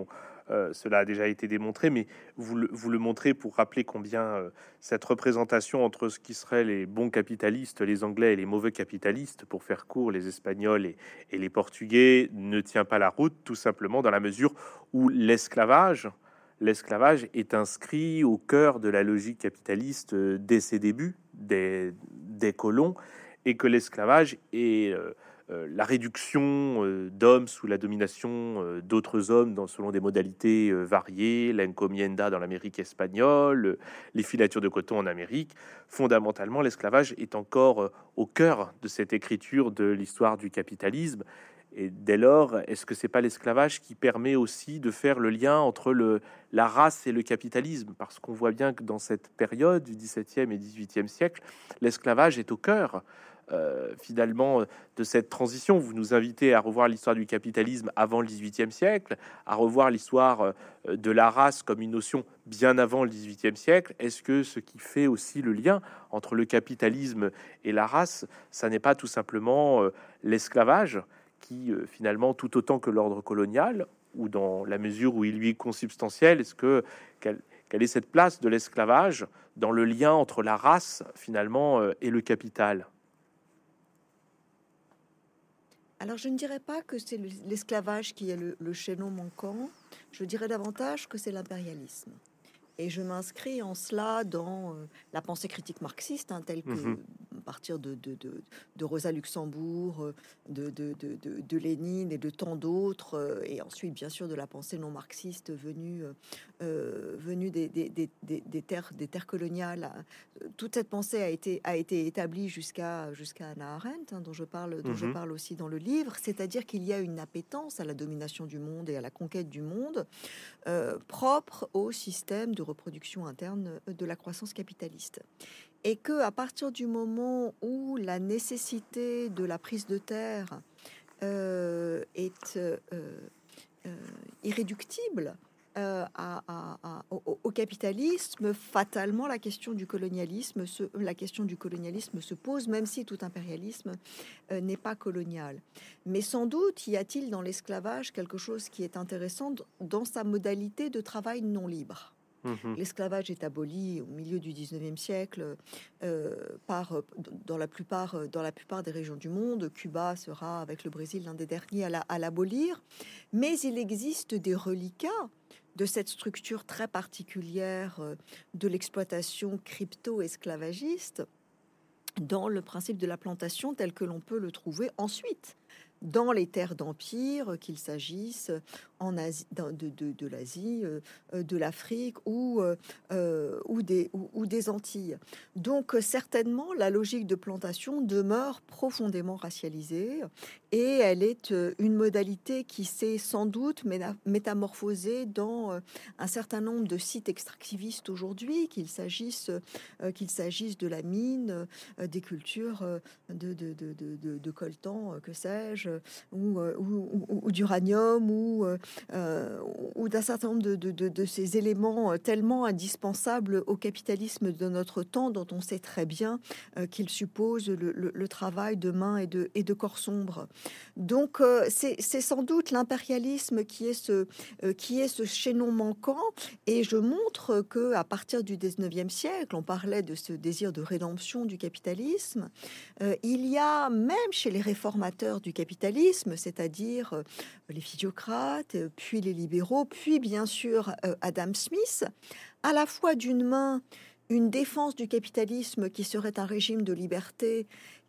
euh, cela a déjà été démontré, mais vous le, montrez pour rappeler combien euh, cette représentation entre ce qui seraient les bons capitalistes, les Anglais, et les mauvais capitalistes, pour faire court, les Espagnols et les Portugais, ne tient pas la route, tout simplement dans la mesure où l'esclavage, l'esclavage est inscrit au cœur de la logique capitaliste euh, dès ses débuts, des, colons, et que l'esclavage est euh, la réduction d'hommes sous la domination d'autres hommes dans, selon des modalités variées, l'encomienda dans l'Amérique espagnole, les filatures de coton en Amérique. Fondamentalement, l'esclavage est encore au cœur de cette écriture de l'histoire du capitalisme et dès lors, est-ce que c'est pas l'esclavage qui permet aussi de faire le lien entre la race et le capitalisme? Parce qu'on voit bien que dans cette période du XVIIe et XVIIIe siècle, l'esclavage est au cœur euh, finalement de cette transition. Vous nous invitez à revoir l'histoire du capitalisme avant le XVIIIe siècle, à revoir l'histoire euh, de la race comme une notion bien avant le XVIIIe siècle. Est-ce que ce qui fait aussi le lien entre le capitalisme et la race, ça n'est pas tout simplement euh, l'esclavage? Qui, euh, finalement, tout autant que l'ordre colonial, ou dans la mesure où il lui est consubstantiel, est-ce que quelle, est cette place de l'esclavage dans le lien entre la race, finalement, euh, et le capital? Alors, je ne dirais pas que c'est l'esclavage qui est le, chaînon manquant. Je dirais davantage que c'est l'impérialisme. Et je m'inscris en cela dans euh, la pensée critique marxiste, hein, telle que mhm partir de, de, de, Rosa Luxembourg, euh, de, Lénine et de tant d'autres, euh, et ensuite bien sûr de la pensée non marxiste venue, euh, venue des, des, des, terres, des terres coloniales. Toute cette pensée a été, a été établie jusqu'à jusqu'à Anna Arendt, hein, dont, je parle, dont je mhm. parle aussi dans le livre, c'est-à-dire qu'il y a une appétence à la domination du monde et à la conquête du monde propre au système de reproduction interne de la croissance capitaliste et que à partir du moment où la nécessité de la prise de terre euh, est euh, euh, irréductible au, capitalisme, fatalement la question du colonialisme, la question du colonialisme se pose, même si tout impérialisme n'est pas colonial. Mais sans doute y a-t-il dans l'esclavage quelque chose qui est intéressant dans sa modalité de travail non libre? Mhm. L'esclavage est aboli au milieu du 19e siècle euh, dans, la plupart, dans la plupart des régions du monde. Cuba sera, avec le Brésil, l'un des derniers à l'abolir. Mais il existe des reliquats de cette structure très particulière euh, de l'exploitation crypto-esclavagiste dans le principe de la plantation tel que l'on peut le trouver ensuite dans les terres d'empire, qu'il s'agisse en Asie, de, de, l'Asie, euh, euh, de l'Afrique ou, euh, ou, des, ou, des Antilles. Donc certainement, la logique de plantation demeure profondément racialisée et elle est une modalité qui s'est sans doute métamorphosée dans un certain nombre de sites extractivistes aujourd'hui, qu'il s'agisse qu'il s'agisse de la mine, des cultures de, de, de, de coltan, que sais-je, ou, ou, ou d'uranium ou euh, ou d'un certain nombre de, ces éléments euh, tellement indispensables au capitalisme de notre temps, dont on sait très bien euh, qu'il suppose le, travail de main et de, et de corps sombre. Donc c'est sans doute l'impérialisme qui, est ce, qui est ce chaînon manquant, et je montre que à partir du 19e siècle, on parlait de ce désir de rédemption du capitalisme, il y a même chez les réformateurs du capitalisme, c'est-à-dire les physiocrates, puis les libéraux, puis bien sûr euh, Adam Smith, à la fois d'une main une défense du capitalisme qui serait un régime de liberté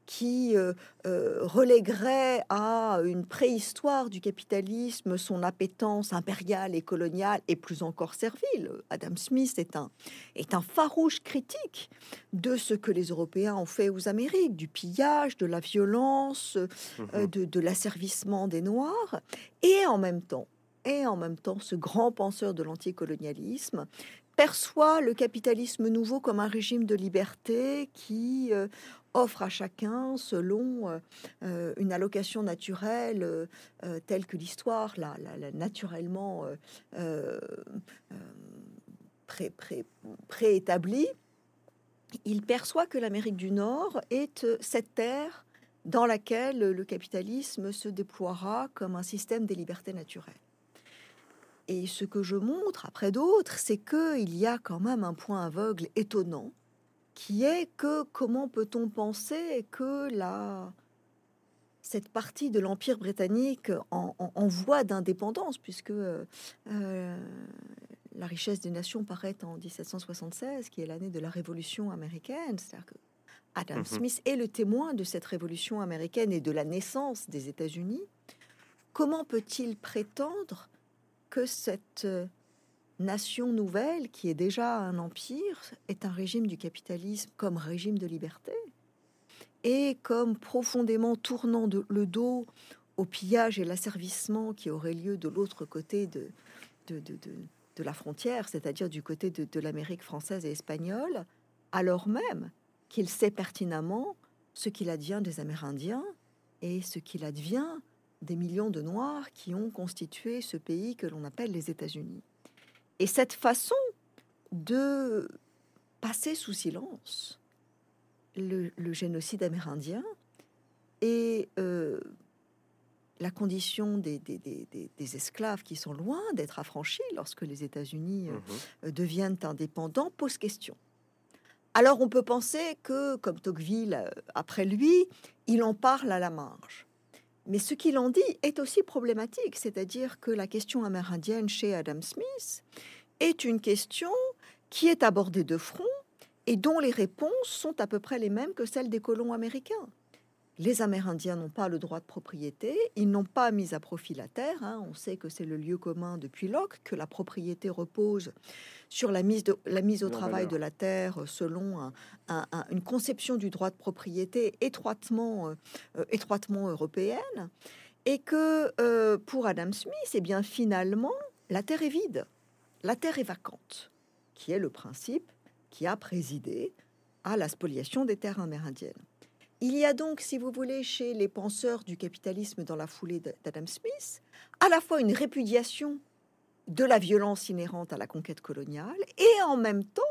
qui euh, euh, relèguerait à une préhistoire du capitalisme son appétence impériale et coloniale et plus encore servile. Adam Smith est un, est un farouche critique de ce que les Européens ont fait aux Amériques, du pillage, de la violence, de, de l'asservissement des Noirs, et en même temps, et en même temps ce grand penseur de l'anticolonialisme perçoit le capitalisme nouveau comme un régime de liberté qui euh, offre à chacun, selon euh, euh, une allocation naturelle telle que l'histoire l'a, naturellement pré, préétablie, il perçoit que l'Amérique du Nord est cette terre dans laquelle le capitalisme se déploiera comme un système des libertés naturelles. Et ce que je montre après d'autres, c'est qu'il y a quand même un point aveugle étonnant, qui est que comment peut-on penser que la, cette partie de l'Empire britannique en, voie d'indépendance, puisque euh, la richesse des nations paraît en 1776, qui est l'année de la Révolution américaine, c'est-à-dire que Adam Mhm. Smith est le témoin de cette révolution américaine et de la naissance des États-Unis. Comment peut-il prétendre que cette euh, nation nouvelle, qui est déjà un empire, est un régime du capitalisme comme régime de liberté et comme profondément tournant le dos au pillage et l'asservissement qui aurait lieu de l'autre côté de, de, la frontière, c'est-à-dire du côté de l'Amérique française et espagnole, alors même qu'il sait pertinemment ce qu'il advient des Amérindiens et ce qu'il advient des millions de Noirs qui ont constitué ce pays que l'on appelle les États-Unis. Et cette façon de passer sous silence le, le génocide amérindien et euh, la condition des, des- des- des- des esclaves qui sont loin d'être affranchis lorsque les États-Unis euh, Mhm. euh, deviennent indépendants pose question. Alors on peut penser que, comme Tocqueville après lui, il en parle à la marge. Mais ce qu'il en dit est aussi problématique, c'est-à-dire que la question amérindienne chez Adam Smith est une question qui est abordée de front et dont les réponses sont à peu près les mêmes que celles des colons américains. Les Amérindiens n'ont pas le droit de propriété, ils n'ont pas mis à profit la terre. hein. On sait que c'est le lieu commun depuis Locke, que la propriété repose sur la mise, de- la mise au travail de la terre euh, selon un- un- un- une conception du droit de propriété étroitement, euh, euh, étroitement européenne. Et que euh, pour Adam Smith, eh bien, finalement, la terre est vide, la terre est vacante, qui est le principe qui a présidé à la spoliation des terres amérindiennes. Il y a donc, si vous voulez, chez les penseurs du capitalisme dans la foulée d'Adam Smith, à la fois une répudiation de la violence inhérente à la conquête coloniale et en même temps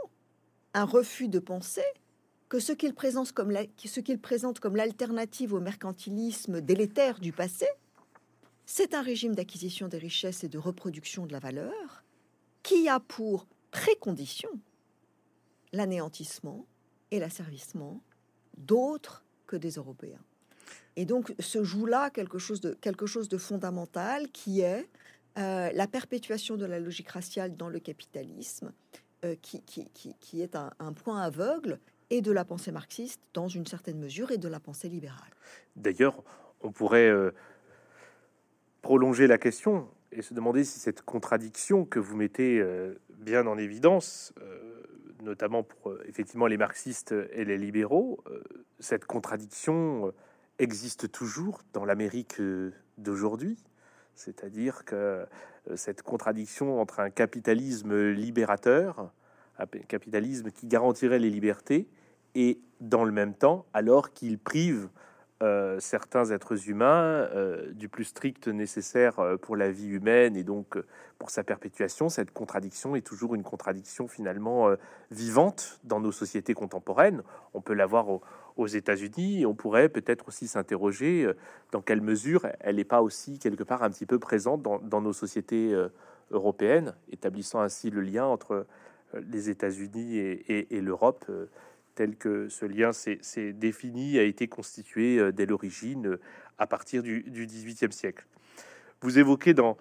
un refus de penser que ce qu'il présente comme l'alternative au mercantilisme délétère du passé, c'est un régime d'acquisition des richesses et de reproduction de la valeur qui a pour précondition l'anéantissement et l'asservissement d'autres que des Européens. Et donc se joue là quelque chose de, quelque chose de fondamental qui est euh, la perpétuation de la logique raciale dans le capitalisme, euh, qui, qui, qui- qui est un, point aveugle et de la pensée marxiste dans une certaine mesure et de la pensée libérale. D'ailleurs, on pourrait euh, prolonger la question et se demander si cette contradiction que vous mettez bien en évidence, notamment pour euh, effectivement les marxistes et les libéraux, euh, cette contradiction euh, existe toujours dans l'Amérique d'aujourd'hui. C'est-à-dire que cette contradiction entre un capitalisme libérateur, un capitalisme qui garantirait les libertés, et dans le même temps, alors qu'il prive euh, certains êtres humains euh, du plus strict nécessaire euh, pour la vie humaine et donc pour sa perpétuation, cette contradiction est toujours une contradiction finalement vivante dans nos sociétés contemporaines. On peut l'avoir au- aux États-Unis et on pourrait peut-être aussi s'interroger dans quelle mesure elle n'est pas aussi quelque part un petit peu présente dans, nos sociétés européennes, établissant ainsi le lien entre les États-Unis et l'Europe. Tel que ce lien s'est défini, a été constitué euh, dès l'origine, euh, à partir du, XVIIIe siècle. Vous évoquez dans,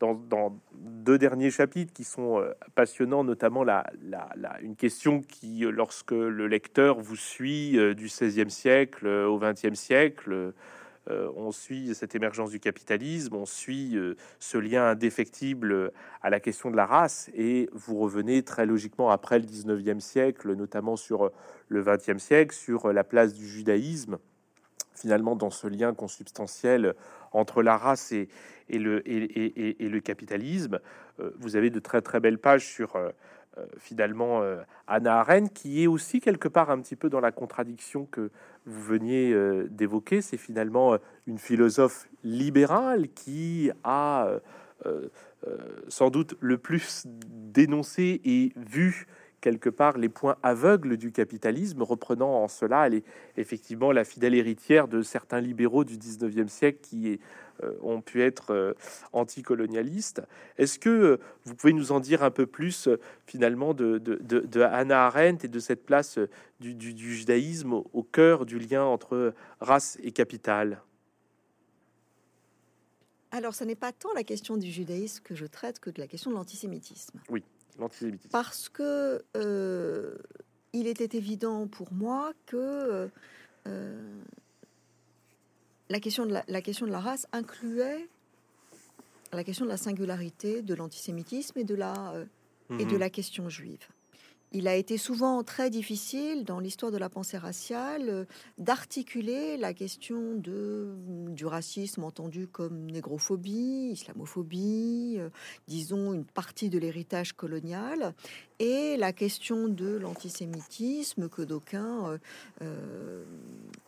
dans, dans deux derniers chapitres qui sont euh, passionnants, notamment la, la- la- une question qui, lorsque le lecteur vous suit du XVIe siècle au XXe siècle, on suit cette émergence du capitalisme, on suit euh, ce lien indéfectible à la question de la race, et vous revenez très logiquement après le 19e siècle, notamment sur euh, le 20e siècle, sur euh, la place du judaïsme, finalement dans ce lien consubstantiel entre la race et, le, et, le capitalisme. Euh, vous avez de très très belles pages sur euh, euh, finalement euh, Anna Arendt, qui est aussi quelque part un petit peu dans la contradiction que vous veniez euh, d'évoquer. C'est finalement euh, une philosophe libérale qui a euh, euh, euh, sans doute le plus dénoncé et vu quelque part les points aveugles du capitalisme, reprenant en cela elle est effectivement la fidèle héritière de certains libéraux du 19e siècle qui euh, ont pu être euh, anticolonialistes. Est-ce que euh, vous pouvez nous en dire un peu plus finalement de, de, de- de Hannah Arendt et de cette place du, du- du judaïsme au, au cœur du lien entre race et capital? Alors, ce n'est pas tant la question du judaïsme que je traite que de la question de l'antisémitisme. L'antisémitisme. Parce que euh, il était évident pour moi que la, question de la, la question de la race incluait la question de la singularité de l'antisémitisme et de la et de mhm. la question juive il a été souvent très difficile dans l'histoire de la pensée raciale euh, d'articuler la question de, du racisme entendu comme négrophobie, islamophobie, euh, disons une partie de l'héritage colonial, et la question de l'antisémitisme que d'aucuns euh,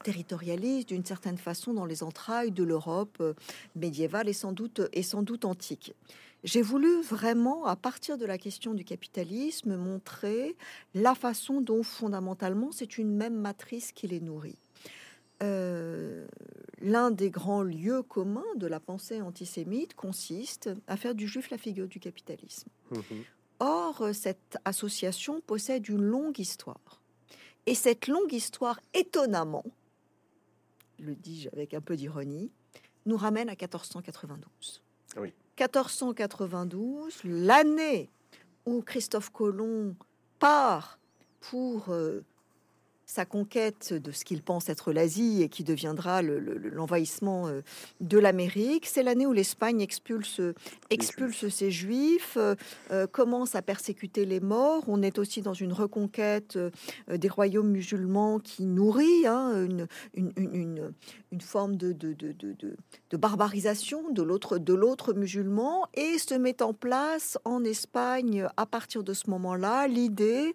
territorialisent d'une certaine façon dans les entrailles de l'Europe médiévale et sans et sans doute antique. J'ai voulu vraiment, à partir de la question du capitalisme, montrer la façon dont fondamentalement c'est une même matrice qui les nourrit. Euh, l'un des grands lieux communs de la pensée antisémite consiste à faire du juif la figure du capitalisme. Mmh Or, cette association possède une longue histoire. Et cette longue histoire, étonnamment, le dis-je avec un peu d'ironie, nous ramène à 1492. Oui. 1492, l'année où Christophe Colomb part pour euh, sa conquête de ce qu'il pense être l'Asie et qui deviendra l'envahissement euh, de l'Amérique. C'est l'année où l'Espagne expulse, expulse ses juifs, euh, euh, commence à persécuter les morts. On est aussi dans une reconquête des royaumes musulmans qui nourrit hein, une, une, une, forme de, de, de, de barbarisation de l'autre musulman et se met en place en Espagne à partir de ce moment-là l'idée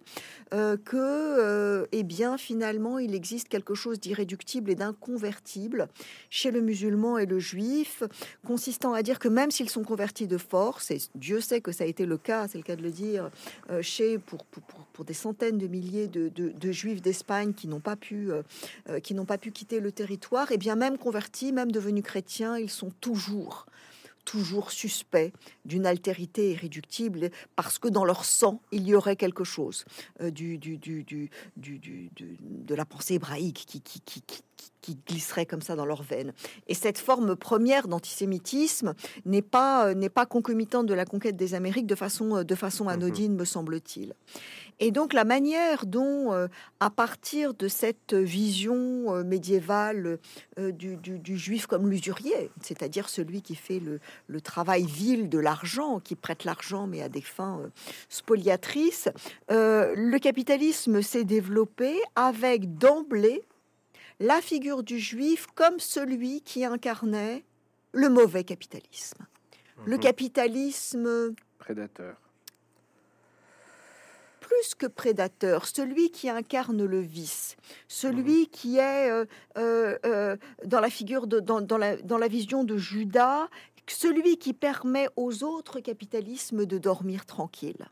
que, eh bien, finalement, il existe quelque chose d'irréductible et d'inconvertible chez le musulman et le juif, consistant à dire que même s'ils sont convertis de force, et Dieu sait que ça a été le cas, c'est le cas de le dire, euh, chez pour, pour, des centaines de milliers de, juifs d'Espagne qui n'ont pas pu euh, euh, qui n'ont pas pu quitter le territoire, et bien même convertis, même devenus chrétiens, ils sont toujours toujours suspects d'une altérité irréductible parce que dans leur sang, il y aurait quelque chose euh, du, du, du, du, de la pensée hébraïque qui, qui, qui, qui glisserait comme ça dans leurs veines. Et cette forme première d'antisémitisme n'est pas, n'est pas concomitante de la conquête des Amériques de façon, de façon mhm. anodine, me semble-t-il. Et donc la manière dont, euh, à partir de cette vision euh, médiévale euh, du, du, juif comme l'usurier, c'est-à-dire celui qui fait le, le travail vil de l'argent, qui prête l'argent mais à des fins spoliatrices, le capitalisme s'est développé avec d'emblée la figure du juif comme celui qui incarnait le mauvais capitalisme. Le mhm. capitalisme prédateur plus que prédateur, celui qui incarne le vice, celui mhm. qui est euh, euh, euh, dans la figure de, dans, la, dans la vision de Judas, celui qui permet aux autres capitalismes de dormir tranquille.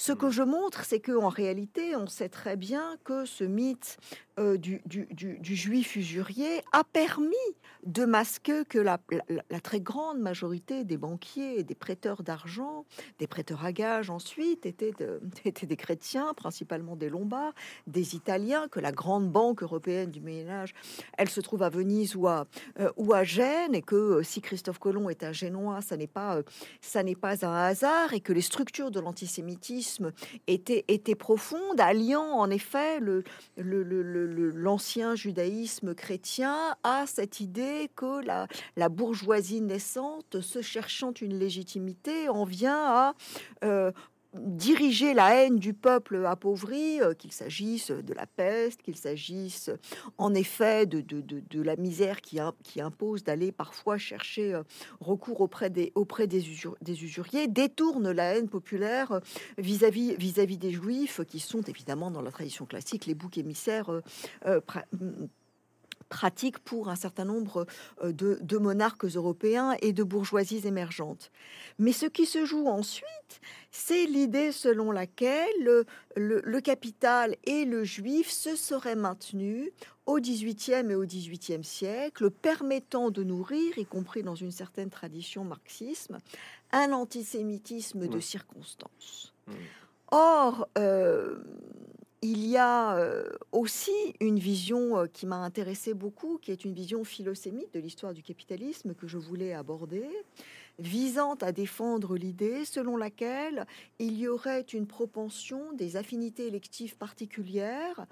Ce que je montre, c'est que en réalité, on sait très bien que ce mythe euh, du, juif usurier a permis de masquer que la, très grande majorité des banquiers et des prêteurs d'argent, des prêteurs à gages ensuite, étaient, des chrétiens, principalement des Lombards, des Italiens, que la grande banque européenne du Moyen Âge, elle se trouve à Venise ou à, euh, Gênes, et que euh, si Christophe Colomb est un Génois, ça ça n'est pas un hasard, et que les structures de l'antisémitisme étaient profondes, alliant en effet l'ancien judaïsme chrétien a cette idée que la, la, bourgeoisie naissante, se cherchant une légitimité, en vient à euh, diriger la haine du peuple appauvri, euh, qu'il s'agisse de la peste, qu'il s'agisse en effet de, la misère qui, impose d'aller parfois chercher euh, recours auprès des, auprès des, des usuriers, détourne la haine populaire euh, vis-à-vis vis-à-vis des juifs, qui sont évidemment dans la tradition classique les boucs émissaires pratique pour un certain nombre euh, de, monarques européens et de bourgeoisies émergentes. Mais ce qui se joue ensuite, c'est l'idée selon laquelle le, capital et le juif se seraient maintenus au XVIIIe et au XVIIIe siècle, permettant de nourrir, y compris dans une certaine tradition marxisme, un antisémitisme de circonstance. Or, euh, il y a euh, aussi une vision euh, qui m'a intéressé beaucoup, qui est une vision philosémite de l'histoire du capitalisme que je voulais aborder. visant à défendre l'idée selon laquelle il y aurait une propension des affinités électives particulières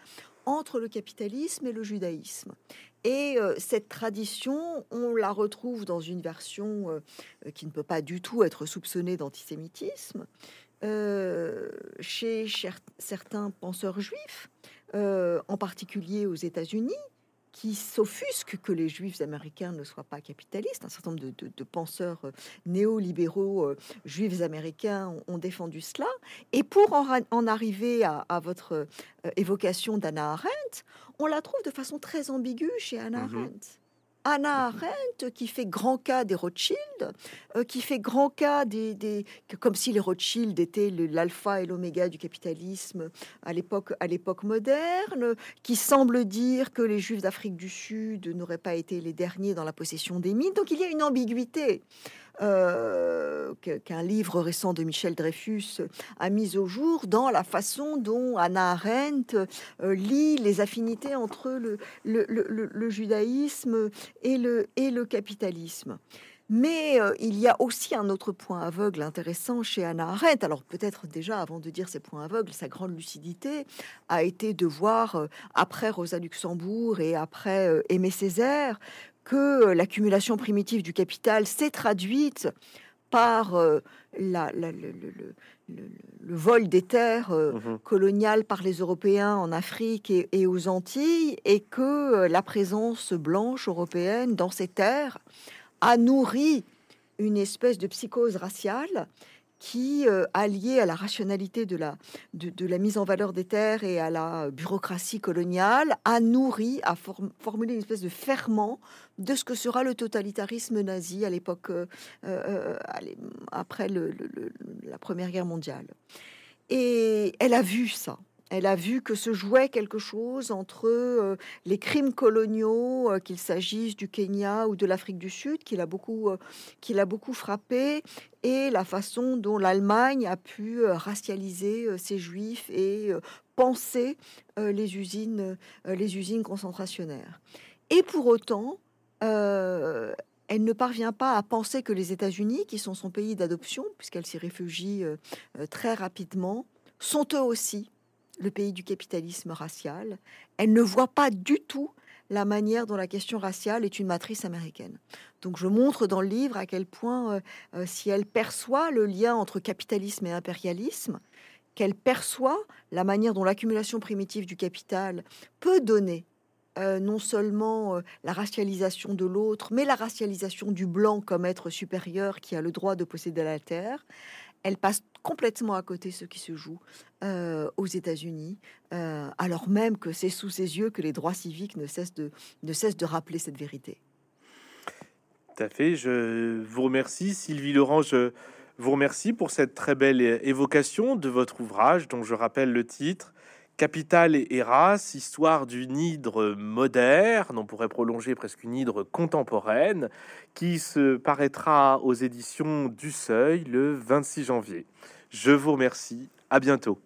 entre le capitalisme et le judaïsme. Et euh, cette tradition, on la retrouve dans une version qui ne peut pas du tout être soupçonnée d'antisémitisme euh, chez certains penseurs juifs, en particulier aux États-Unis, qui s'offusque que les juifs américains ne soient pas capitalistes. Un certain nombre de, penseurs euh, néolibéraux euh, juifs américains ont, défendu cela. Et pour en, arriver à, votre euh, évocation d'Anna Arendt, on la trouve de façon très ambiguë chez Anna mhm. Arendt. Anna Arendt qui fait grand cas des Rothschild, euh, qui fait grand cas des, comme si les Rothschild étaient l'alpha et l'oméga du capitalisme à l'époque à l'époque moderne, qui semble dire que les Juifs d'Afrique du Sud n'auraient pas été les derniers dans la possession des mines. Donc il y a une ambiguïté euh, qu'un livre récent de Michel Dreyfus a mis au jour dans la façon dont Anna Arendt euh, lit les affinités entre le, judaïsme et le, capitalisme. Mais euh, il y a aussi un autre point aveugle intéressant chez Anna Arendt. Alors peut-être déjà, avant de dire ces points aveugles, sa grande lucidité a été de voir, après Rosa Luxembourg et après Aimé Césaire, que euh, l'accumulation primitive du capital s'est traduite par euh, la, le, vol des terres euh, mhm. coloniales par les Européens en Afrique et, aux Antilles, et que la présence blanche européenne dans ces terres a nourri une espèce de psychose raciale qui, euh, allié à la rationalité de la, de, la mise en valeur des terres et à la bureaucratie coloniale, a nourri, a formulé une espèce de ferment de ce que sera le totalitarisme nazi à l'époque, euh, euh, après la Première Guerre mondiale. Et elle a vu ça. Elle a vu que se jouait quelque chose entre euh, les crimes coloniaux, euh, qu'il s'agisse du Kenya ou de l'Afrique du Sud, qui l'a beaucoup, euh, beaucoup frappé, et la façon dont l'Allemagne a pu racialiser ses juifs et penser les usines, les usines concentrationnaires. Et pour autant, elle ne parvient pas à penser que les États-Unis, qui sont son pays d'adoption, puisqu'elle s'y réfugie très rapidement, sont eux aussi le pays du capitalisme racial. Elle ne voit pas du tout la manière dont la question raciale est une matrice américaine. Donc je montre dans le livre à quel point, euh, euh, si elle perçoit le lien entre capitalisme et impérialisme, qu'elle perçoit la manière dont l'accumulation primitive du capital peut donner euh, non seulement la racialisation de l'autre, mais la racialisation du blanc comme être supérieur qui a le droit de posséder la terre, elle passe complètement à côté ce qui se joue euh, aux États-Unis, euh, alors même que c'est sous ses yeux que les droits civiques ne cessent de, ne cessent de rappeler cette vérité. Tout à fait. Je vous remercie, Sylvie Laurent. Je vous remercie pour cette très belle évocation de votre ouvrage, dont je rappelle le titre Capital et race, histoire d'une hydre moderne, on pourrait prolonger presque une hydre contemporaine, qui se paraîtra aux éditions du Seuil le 26 janvier. Je vous remercie, à bientôt.